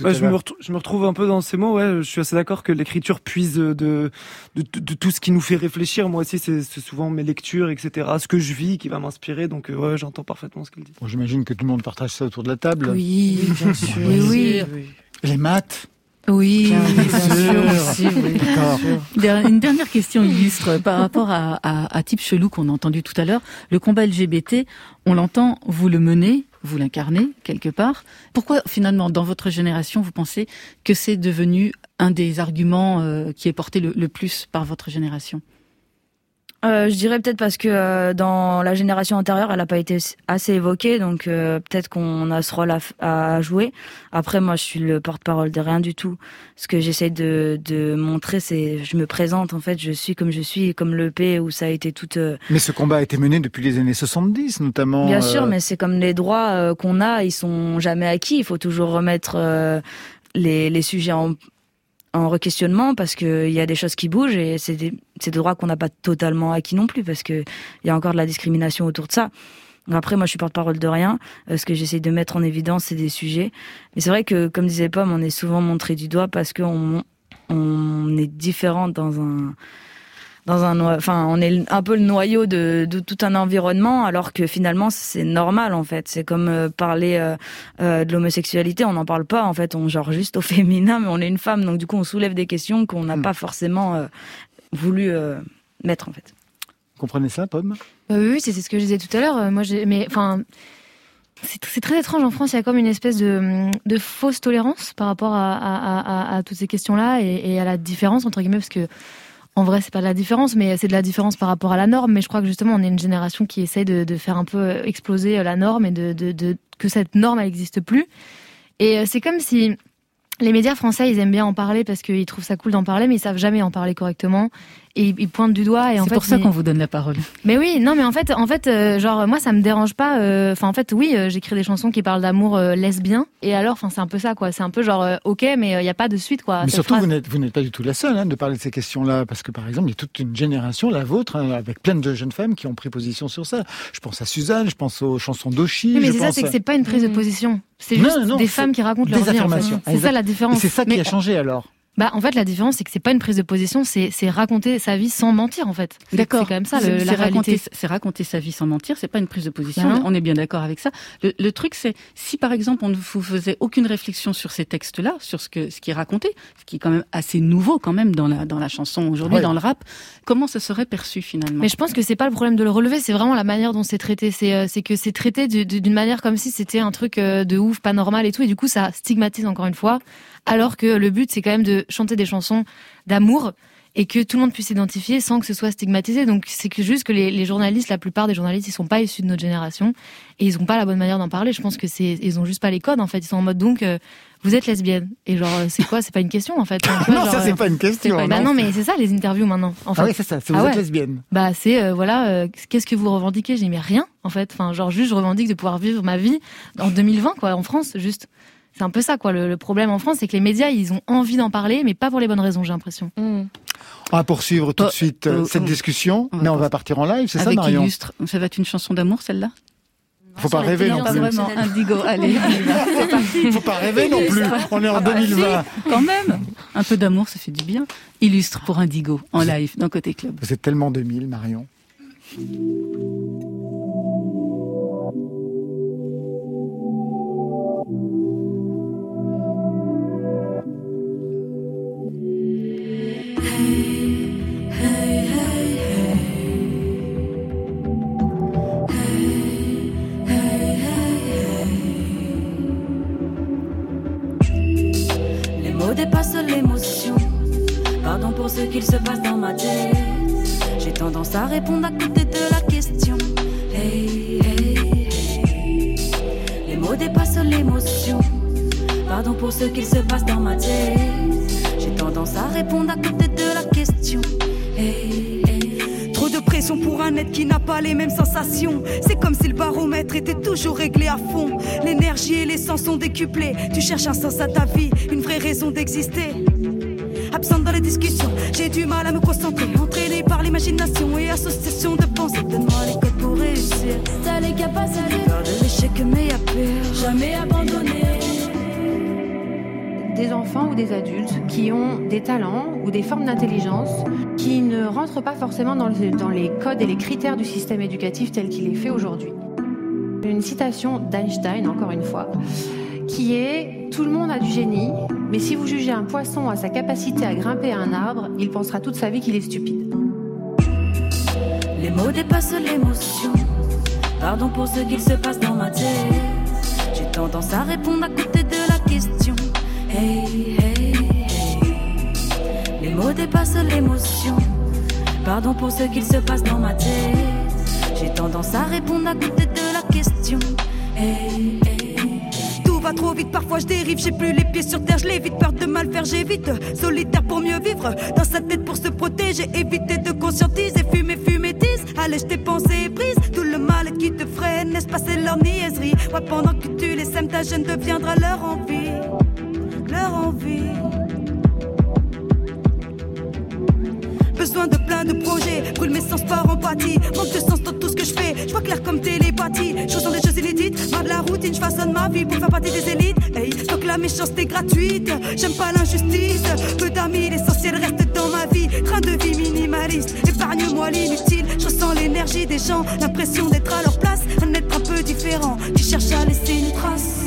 Ouais, à je, me je retrouve un peu dans ces mots. Ouais, je suis assez d'accord que l'écriture puise de, de, de, de tout ce qui nous fait réfléchir. Moi aussi, c'est souvent mes lectures, etc. Ce que je vis qui va m'inspirer. Donc, euh, ouais, j'entends parfaitement ce qu'elle dit. Bon, J'imagine que tout le monde partage ça autour de la table. Oui, bien sûr. Oui, oui. Les maths Oui, Bien sûr. aussi, oui. Une dernière question illustre par rapport à, à, à Type Chelou qu'on a entendu tout à l'heure. Le combat LGBT, on l'entend, vous le menez, vous l'incarnez quelque part. Pourquoi finalement, dans votre génération, vous pensez que c'est devenu un des arguments euh, qui est porté le, le plus par votre génération? Euh, je dirais peut-être parce que euh, dans la génération antérieure, elle n'a pas été assez évoquée, donc euh, peut-être qu'on a ce rôle à, à jouer. Après, moi, je suis le porte-parole de rien du tout. Ce que j'essaie de, de montrer, c'est je me présente en fait, je suis comme je suis, comme le P où ça a été tout. euh, Mais ce combat a été mené depuis les années 70, notamment. Bien euh, sûr, mais c'est comme les droits euh, qu'on a, ils sont jamais acquis. Il faut toujours remettre euh, les, les sujets en, en requestionnement parce que il y a des choses qui bougent et c'est des, des droits qu'on n'a pas totalement acquis non plus parce que il y a encore de la discrimination autour de ça. Après, moi, je suis porte-parole de rien. Euh, ce que j'essaie de mettre en évidence, c'est des sujets. Mais c'est vrai que, comme disait Pomme, on est souvent montré du doigt parce qu'on on est différent dans un dans un enfin on est un peu le noyau de, de tout un environnement alors que finalement c'est normal en fait c'est comme euh, parler euh, euh, de l'homosexualité on n'en parle pas en fait on genre juste au féminin mais on est une femme donc du coup on soulève des questions qu'on n'a Hmm. pas forcément voulu mettre en fait Comprenez ça, Pomme? Bah oui, c'est ce que je disais tout à l'heure. Moi, j'ai, mais enfin, c'est c'est très étrange en France. Il y a comme une espèce de, de fausse tolérance par rapport à, à, à, à toutes ces questions-là et, et à la différence entre guillemets, parce que en vrai, c'est pas de la différence, mais c'est de la différence par rapport à la norme. Mais je crois que justement, on est une génération qui essaye de, faire un peu exploser la norme et de que cette norme, elle n'existe plus. Et euh, c'est comme si les médias français, ils aiment bien en parler parce qu'ils trouvent ça cool d'en parler, mais ils savent jamais en parler correctement. Et ils- pointent du doigt. Et en C'est fait, pour ça qu'on vous donne la parole. mais oui, non, mais en fait, en fait, euh, genre moi, ça me dérange pas. euh, Enfin, en fait, oui, euh, j'écris des chansons qui parlent d'amour euh, lesbien. Et alors, enfin, c'est un peu ça, quoi. C'est un peu genre, euh, ok, mais il y a pas de suite, quoi. Mais surtout, phrase. vous n'êtes, vous n'êtes pas du tout la seule hein, de parler de ces questions-là, parce que par exemple, il y a toute une génération, la vôtre, hein, avec plein de jeunes femmes qui ont pris position sur ça. Je pense à Suzanne, je pense aux chansons d'Oshi. Oui, mais je c'est ça, c'est que c'est pas une prise de position. C'est Non, juste non, des c'est femmes qui racontent des leur vie. En fait. affirmations. C'est ça la Et différence. c'est ça qui Mais- a changé alors. Bah, en fait, la différence, c'est que c'est pas une prise de position, c'est c'est raconter sa vie sans mentir, en fait. D'accord. C'est quand même ça, le- c'est la raconter, réalité. c'est raconter sa vie sans mentir. C'est pas une prise de position. On est bien d'accord avec ça. Le, le truc, c'est si par exemple on ne vous faisait aucune réflexion sur ces textes-là, sur ce que ce qui est raconté, ce qui est quand même assez nouveau quand même dans la dans la chanson aujourd'hui, Ouais. dans le rap, comment ça serait perçu finalement? Mais je pense que c'est pas le problème de le relever, c'est vraiment la manière dont c'est traité. C'est euh, c'est que c'est traité du- du- d'une manière comme si c'était un truc euh, de ouf, pas normal et tout, et du coup ça stigmatise encore une fois. Alors que le but c'est quand même de chanter des chansons d'amour et que tout le monde puisse s'identifier sans que ce soit stigmatisé. Donc c'est que juste que les, les journalistes, la plupart des journalistes, ils sont pas issus de notre génération et ils ont pas la bonne manière d'en parler. Je pense que c'est ils ont juste pas les codes en fait. Ils sont en mode donc euh, vous êtes lesbienne et genre euh, c'est quoi? C'est pas une question en fait. Non, genre, ça c'est euh, pas une question. bah non mais c'est ça les interviews maintenant. En fait. Ah oui, c'est ça, c'est vous Ah êtes lesbienne. Bah c'est euh, voilà, qu'est-ce que vous revendiquez? J'ai mais rien en fait. Enfin genre juste je revendique de pouvoir vivre ma vie en 2020 quoi en France juste. C'est un peu ça quoi. Le, le problème en France c'est que les médias ils ont envie d'en parler mais pas pour les bonnes raisons j'ai l'impression. Mm. On va poursuivre tout de Oh, suite euh, oh, cette oh. discussion, On mais on va partir en live, c'est ça Marion illustre, ça va être une chanson d'amour celle-là? Faut pas rêver non Non, plus. vraiment. Indigo, allez. Faut pas rêver non plus. On est en Ah bah, 2020. si, quand même. Un peu d'amour, ça fait du bien. Illustre pour Indigo en live dans Côté Club. Vous êtes tellement 2000, Marion. Pardon pour ce qu'il se passe dans ma tête. À répondre à côté de la question. À à. Trop de pression pour un être qui n'a pas les mêmes sensations. C'est comme si le baromètre était toujours réglé à fond. L'énergie et les sens sont décuplés. Tu cherches un sens à ta vie, une vraie raison d'exister. Absente dans les discussions, j'ai du mal à me concentrer. Entraîné par l'imagination et association de pensées. Donne-moi les codes pour réussir. T'as les capacités. L'échec, mais y'a peur. Jamais abandonné. Des enfants ou des adultes qui ont des talents ou des formes d'intelligence qui ne rentrent pas forcément dans, le- dans les codes et les critères du système éducatif tel qu'il est fait aujourd'hui. Une citation d'Einstein, encore une fois, qui est Tout le monde a du génie, mais si vous jugez un poisson à sa capacité à grimper à un arbre, il pensera toute sa vie qu'il est stupide. Les mots dépassent l'émotion. Pardon pour ce qu'il se passe dans ma tête. J'ai tendance à répondre à côté de la. Hey, hey, hey. Les mots dépassent l'émotion. Pardon pour ce qu'il se passe dans ma tête. J'ai tendance à répondre à côté de la question. Hey, hey. Tout va trop vite, parfois je dérive, j'ai plus les pieds sur terre, je l'évite, peur de mal faire, j'évite. Solitaire pour mieux vivre, dans sa tête pour se protéger, éviter de conscientiser, fumer, fumer, dise. Allège tes pensées prises, tout le mal qui te freine, laisse passer leur niaiserie. Ouais, pendant que tu les aimes, ta jeune deviendra leur envie, leur envie. besoin de plein de projets. Brûle mes sens par empathie. Manque de sens dans tout ce que je fais. Je vois clair comme télépathie. Je ressens des choses inédites. Marre de la routine, je façonne ma vie pour faire partie des élites. Hey, tant que la méchanceté gratuite. J'aime pas l'injustice. Peu d'amis, l'essentiel reste dans ma vie. Train de vie minimaliste. Épargne-moi l'inutile. Je ressens l'énergie des gens. L'impression d'être à leur place. Un être un peu différent. Qui cherche à laisser une trace. Trace.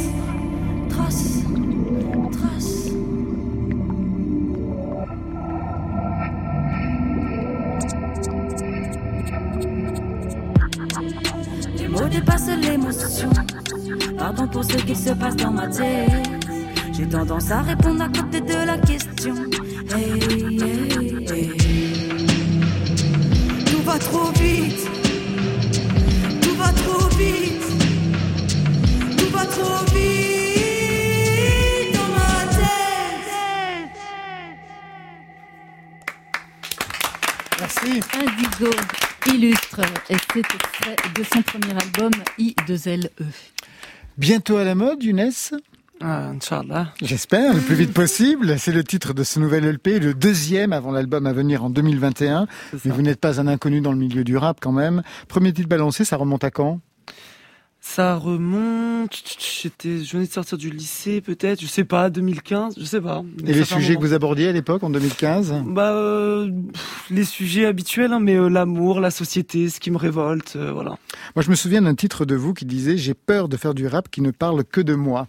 Pardon pour ce qui se passe dans ma tête. J'ai tendance à répondre à côté de la question. Hey, hey, hey. Tout va trop vite. Tout va trop vite. Tout va trop vite dans ma tête. Merci. Indigo illustre et c'est extrait de son premier album I2LE. Bientôt à la mode, Younes Ah, Inch'Allah. J'espère, le plus vite possible. C'est le titre de ce nouvel LP, le deuxième avant l'album à venir en 2021. C'est ça. Mais vous n'êtes pas un inconnu dans le milieu du rap quand même. Premier titre balancé, ça remonte à quand? Ça remonte. J'étais, je venais de sortir du lycée, peut-être. Je sais pas, 2015, je sais pas. Et les sujets que vous abordiez à l'époque, en 2015 Bah, euh, les sujets habituels, hein, mais euh, l'amour, la société, ce qui me révolte, euh, voilà. Moi, je me souviens d'un titre de vous qui disait J'ai peur de faire du rap qui ne parle que de moi.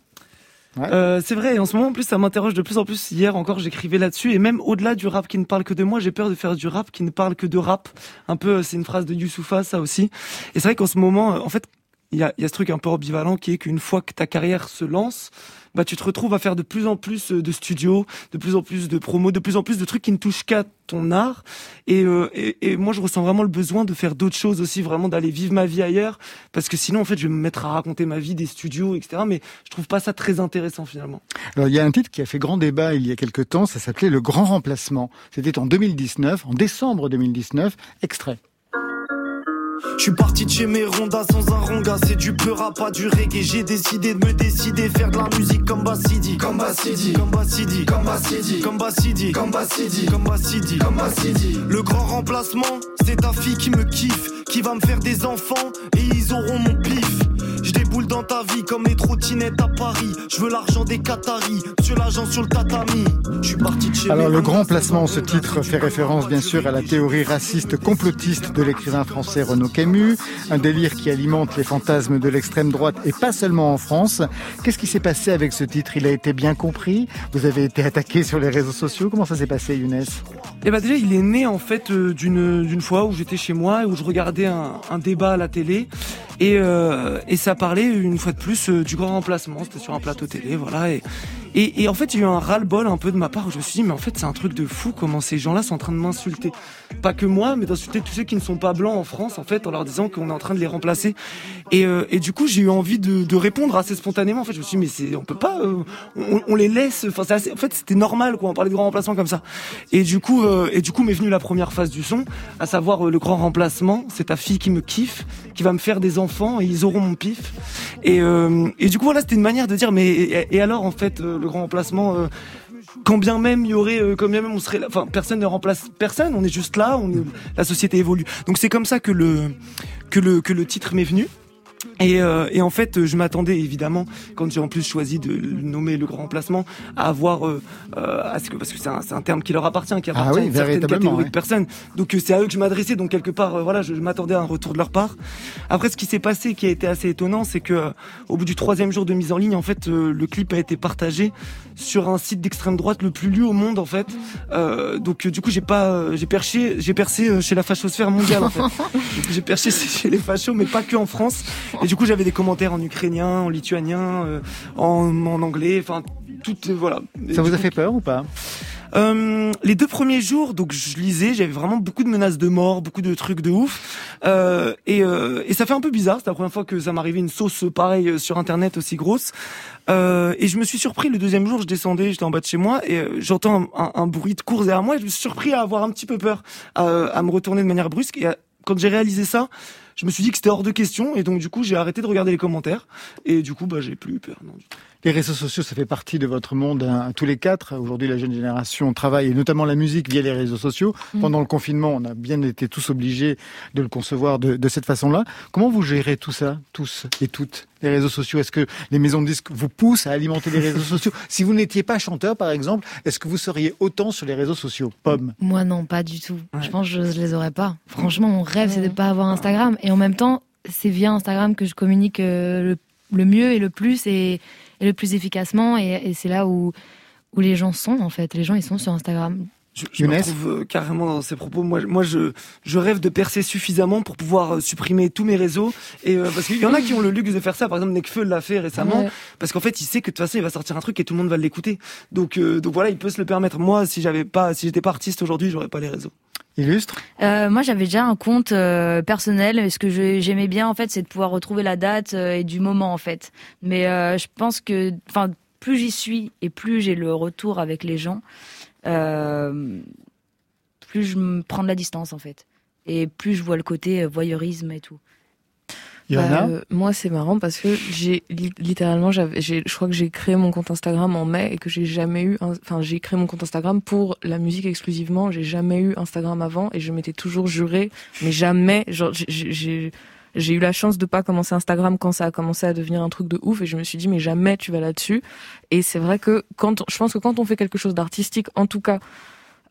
Ouais. Euh, c'est vrai, et en ce moment, en plus, ça m'interroge de plus en plus. Hier encore, j'écrivais là-dessus, et même au-delà du rap qui ne parle que de moi, j'ai peur de faire du rap qui ne parle que de rap. Un peu, euh, c'est une phrase de Youssoufa, ça aussi. Et c'est vrai qu'en ce moment, en fait, il y a, y a ce truc un peu ambivalent qui est qu'une fois que ta carrière se lance, bah tu te retrouves à faire de plus en plus euh, de studios, de plus en plus de promos, de plus en plus de trucs qui ne touchent qu'à ton art. Et, euh, et, et moi, je ressens vraiment le besoin de faire d'autres choses aussi, vraiment d'aller vivre ma vie ailleurs, parce que sinon, en fait, je vais me mettre à raconter ma vie, des studios, etc. Mais je trouve pas ça très intéressant finalement. Alors, il y a un titre qui a fait grand débat il y a quelque temps, ça s'appelait Le Grand Remplacement. C'était en 2019, en décembre 2019, extrait. Je suis parti de chez mes rondas sans un ronga, c'est du peur à pas du reggae. J'ai décidé de me décider, faire de la musique comme Bassidi. Comme Bassidi, comme Bassidi, comme Bassidi, comme Bassidi, comme Bassidi, comme Bassidi, comme Bassidi. Le grand remplacement, c'est ta fille qui me kiffe, qui va me faire des enfants et ils auront mon pif. Je déboule dans ta vie comme les trottinettes à Paris. Je veux l'argent des Qataris, sur l'agent sur le tatami. Je suis parti de chez Alors, le grand placement, un ce titre fait référence bien sûr à la théorie raciste complotiste de l'écrivain français Renaud Camus, un délire qui alimente les fantasmes de l'extrême droite et pas seulement en France. Qu'est-ce qui s'est passé avec ce titre? Il a été bien compris? Vous avez été attaqué sur les réseaux sociaux? Comment ça s'est passé, Younes? Et bah déjà, il est né en fait euh, d'une d'une fois où j'étais chez moi et où je regardais un, un débat à la télé et euh, et ça parlait une fois de plus euh, du grand remplacement. C'était sur un plateau télé, voilà. Et et, et en fait, a eu un ras-le-bol un peu de ma part où je me suis dit, mais en fait, c'est un truc de fou comment ces gens-là sont en train de m'insulter. Pas que moi, mais d'insulter tous ceux qui ne sont pas blancs en France, en fait, en leur disant qu'on est en train de les remplacer. Et, euh, et du coup, j'ai eu envie de, de répondre assez spontanément. En fait, je me suis dit, mais on peut pas, euh, on, on les laisse. Enfin, assez- en fait, c'était normal, quoi. On parlait de grand remplacement comme ça. Et du coup, euh, et du coup, m'est venue la première phase du son, à savoir euh, le grand remplacement. C'est ta fille qui me kiffe, qui va me faire des enfants et ils auront mon pif. Et, euh, et du coup, voilà, c'était une manière de dire, mais et, et alors, en fait, euh, grand remplacement. euh, quand bien même il y aurait, euh, quand bien même on serait là, enfin personne ne remplace personne, on est juste là, la société évolue. Donc c'est comme ça que le que le que le titre m'est venu. Et, euh, et en fait, je m'attendais évidemment, quand j'ai en plus choisi de nommer le grand remplacement, à avoir, euh, euh, à ce que, parce que c'est un, un terme qui leur appartient, qui appartient Ah oui, à une certaine catégorie ouais. de personnes. Donc euh, c'est à eux que je m'adressais. Donc quelque part, euh, voilà, je, je m'attendais à un retour de leur part. Après, ce qui s'est passé, qui a été assez étonnant, c'est que au bout du troisième jour de mise en ligne, en fait, euh, le clip a été partagé sur un site d'extrême droite le plus lu au monde, en fait. Euh, donc euh, du coup, j'ai pas, euh, j'ai perché, j'ai percé chez la fachosphère mondiale, en fait. J'ai perché chez les fachos, mais pas que en France. Et du coup, j'avais des commentaires en ukrainien, en lituanien, euh, en, en anglais, enfin tout, voilà. Ça vous a coup, fait peur ou pas? Euh, les deux premiers jours, donc je lisais, j'avais vraiment beaucoup de menaces de mort, beaucoup de trucs de ouf, euh, et, euh, et ça fait un peu bizarre. C'est la première fois que ça m'arrivait une sauce pareille euh, sur internet aussi grosse. Euh, et je me suis surpris le deuxième jour, je descendais, j'étais en bas de chez moi et j'entends un, bruit de course derrière moi. Et je me suis surpris à avoir un petit peu peur, à, me retourner de manière brusque. Et quand j'ai réalisé ça, je me suis dit que c'était hors de question et donc du coup j'ai arrêté de regarder les commentaires et du coup bah j'ai plus eu peur. Non. Les réseaux sociaux, ça fait partie de votre monde, hein, tous les quatre. Aujourd'hui, la jeune génération travaille, et notamment la musique, via les réseaux sociaux. Mm. Pendant le confinement, on a bien été tous obligés de le concevoir de, de cette façon-là. Comment vous gérez tout ça, tous et toutes les réseaux sociaux? Est-ce que les maisons de disques vous poussent à alimenter les réseaux sociaux? Si vous n'étiez pas chanteur, par exemple, est-ce que vous seriez autant sur les réseaux sociaux? Pomme Moi non, pas du tout. Je pense que je, je les aurais pas. Franchement, mon rêve, c'est de pas avoir Instagram. Et en même temps, c'est via Instagram que je communique euh, le, le mieux et le plus et, et le plus efficacement. Et, c'est là où, où les gens sont, en fait. Les gens, ils sont sur Instagram. Je, je me retrouve euh, carrément dans ces propos. Moi, moi je, je rêve de percer suffisamment pour pouvoir euh, supprimer tous mes réseaux. Et euh, parce qu'il y en a qui ont le luxe de faire ça. Par exemple, Nekfeu l'a fait récemment. Ouais. Parce qu'en fait, il sait que de toute façon, il va sortir un truc et tout le monde va l'écouter. Donc, euh, donc voilà, il peut se le permettre. Moi, si j'avais pas, si j'étais pas artiste aujourd'hui, j'aurais pas les réseaux. Illustre Euh, moi, j'avais déjà un compte euh, personnel. Et ce que j'aimais bien, en fait, c'est de pouvoir retrouver la date euh, et du moment, en fait. Mais euh, je pense que, enfin, plus j'y suis et plus j'ai le retour avec les gens, plus je me prends de la distance, en fait. Et plus je vois le côté euh, voyeurisme et tout. Bah, euh, moi, c'est marrant parce que j'ai li- littéralement, j'ai, je crois que j'ai créé mon compte Instagram en mai et que j'ai jamais eu, un- enfin, j'ai créé mon compte Instagram pour la musique exclusivement. J'ai jamais eu Instagram avant et je m'étais toujours juré, mais jamais, genre, j'ai- j'ai, eu la chance de pas commencer Instagram quand ça a commencé à devenir un truc de ouf et je me suis dit, mais jamais tu vas là-dessus. Et c'est vrai que quand, je pense que quand on fait quelque chose d'artistique, en tout cas,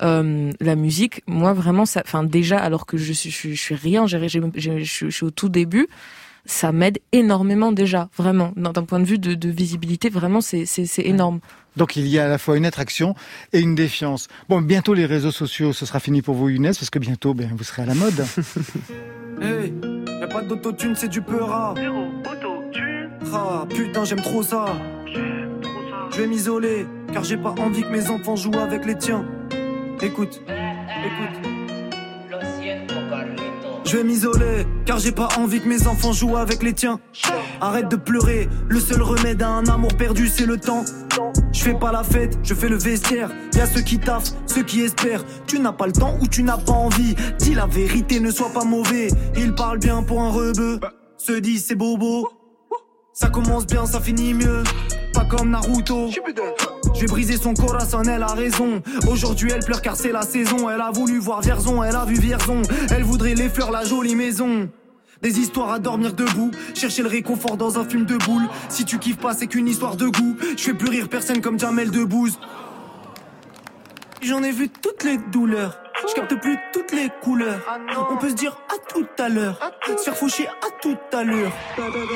euh, la musique, moi vraiment, ça, enfin déjà, alors que je suis, je, suis- je suis rien, j'ai, j'ai- j'ai- je suis- je suis au tout début, ça m'aide énormément déjà, vraiment. D'un point de vue de, de visibilité, vraiment, c'est c'est- c'est énorme. Donc il y a à la fois une attraction et une défiance. Bon, bientôt les réseaux sociaux, ce sera fini pour vous Younes, parce que bientôt, ben, vous serez à la mode. Hey, pas d'autotune, c'est du peura. Ah, putain, j'aime trop ça. Je vais m'isoler, car j'ai pas envie que mes enfants jouent avec les tiens. Écoute, écoute. Je vais m'isoler, car j'ai pas envie que mes enfants jouent avec les tiens. Arrête de pleurer, le seul remède à un amour perdu, c'est le temps. Je fais pas la fête, je fais le vestiaire. Y'a ceux qui taffent, ceux qui espèrent. Tu n'as pas le temps ou tu n'as pas envie. Dis la vérité, ne sois pas mauvais. Il parle bien pour un rebeu. Se dit c'est bobo. Ça commence bien, ça finit mieux. Pas comme Naruto. Je vais briser son corazon, elle a raison. Aujourd'hui, elle pleure car c'est la saison. Elle a voulu voir Vierzon, elle a vu Vierzon. Elle voudrait les fleurs, la jolie maison. Des histoires à dormir debout, chercher le réconfort dans un film de boule. Si tu kiffes pas, c'est qu'une histoire de goût. Je fais plus rire personne comme Jamel Debbouze. J'en ai vu toutes les douleurs. Je capte plus toutes les couleurs. On peut se dire à tout à l'heure. Se faire faucher à toute allure.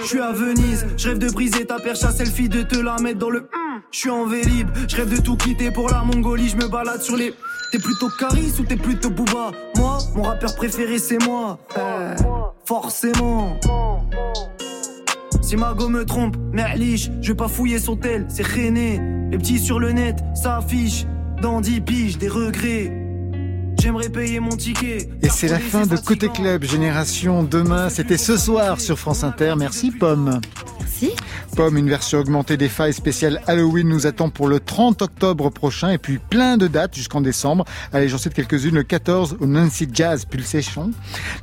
Je suis à Venise, je rêve de briser ta perche à selfie, de te la mettre dans le. Je suis en vélib, je rêve de tout quitter pour la Mongolie. Je me balade sur les. T'es plutôt Caris ou t'es plutôt Booba? Moi, mon rappeur préféré c'est moi. Euh, forcément. Si Margot me trompe, merliche, je vais pas fouiller son tel, c'est René. Les petits sur le net, ça affiche. Dans 10 piges, des regrets. J'aimerais payer mon ticket. Et c'est la fin de Côté Club Génération demain. C'était ce soir sur France Inter. Merci Pomme. Merci. Pomme, une version augmentée des failles spéciales Halloween nous attend pour le 30 octobre prochain et puis plein de dates jusqu'en décembre. Allez, j'en cite quelques-unes. Le 14 au Nancy Jazz Pulsation.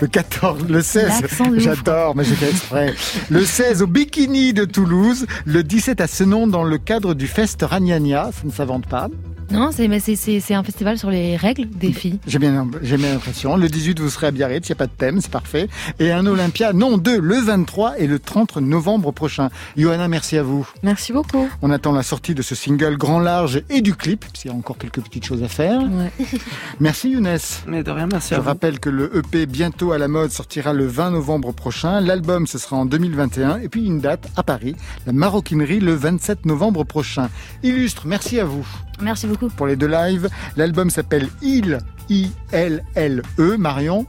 Le 14, le 16, L'accent de ouf. j'adore, mais j'ai fait exprès. Le 16 au Bikini de Toulouse. Le 17 à Senon dans le cadre du Fest Ragnagna. Ça ne s'invente pas. Non, c'est mais c'est- c'est c'est un festival sur les règles des filles. J'ai bien, j'ai bien l'impression. Le 18, vous serez à Biarritz, il n'y a pas de thème, c'est parfait. Et un Olympia, non, deux, le 23 et le 30 novembre prochain. Johanna, merci à vous. Merci beaucoup. On attend la sortie de ce single grand large et du clip, qu'il y a encore quelques petites choses à faire. Ouais. Merci Younes. Mais de rien, merci Je à vous. rappelle que le EP bientôt à la mode sortira le 20 novembre prochain. L'album ce sera en 2021 et puis une date à Paris, la maroquinerie le 27 novembre prochain. Illustre, merci à vous Merci beaucoup. Pour les deux lives. L'album s'appelle Il, I-L-L-E. Marion,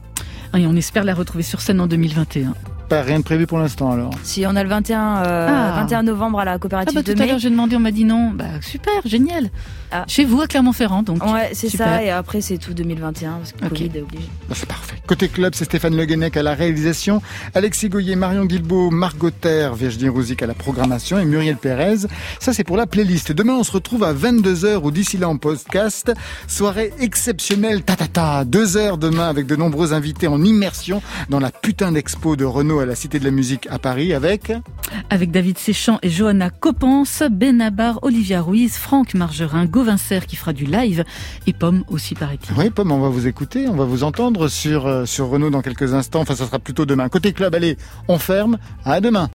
Et on espère la retrouver sur scène en 2021. pas rien de prévu pour l'instant alors. Si on a le 21, euh, Ah. 21 novembre à la Ah coopérative bah tout de à mai. l'heure j'ai demandé, on m'a dit non. Bah super, génial. Ah. Chez vous à Clermont-Ferrand donc. Ouais, c'est ça. Et après, c'est tout 2021 parce que. Covid est obligé. Bah, C'est parfait. Côté club, c'est Stéphane Le Guenec à la réalisation, Alexis Goyer, Marion Guilbault, Margot Terre, Virginie Rouzic à la programmation et Muriel Pérez. Ça, c'est pour la playlist. Demain, on se retrouve à 22h ou d'ici là en podcast. Soirée exceptionnelle, ta ta ta. Deux heures demain avec de nombreux invités en immersion dans la putain d'expo de Renault à la Cité de la Musique à Paris avec Avec David Séchant et Johanna Copence, Benabar, Olivia Ruiz, Franck Margerin, Gauvincer qui fera du live et Pomme aussi paraît-il. Oui, Pomme, on va vous écouter, on va vous entendre sur, euh, sur Renault dans quelques instants. Enfin, ça sera plutôt demain. Côté club, allez, on ferme. À demain.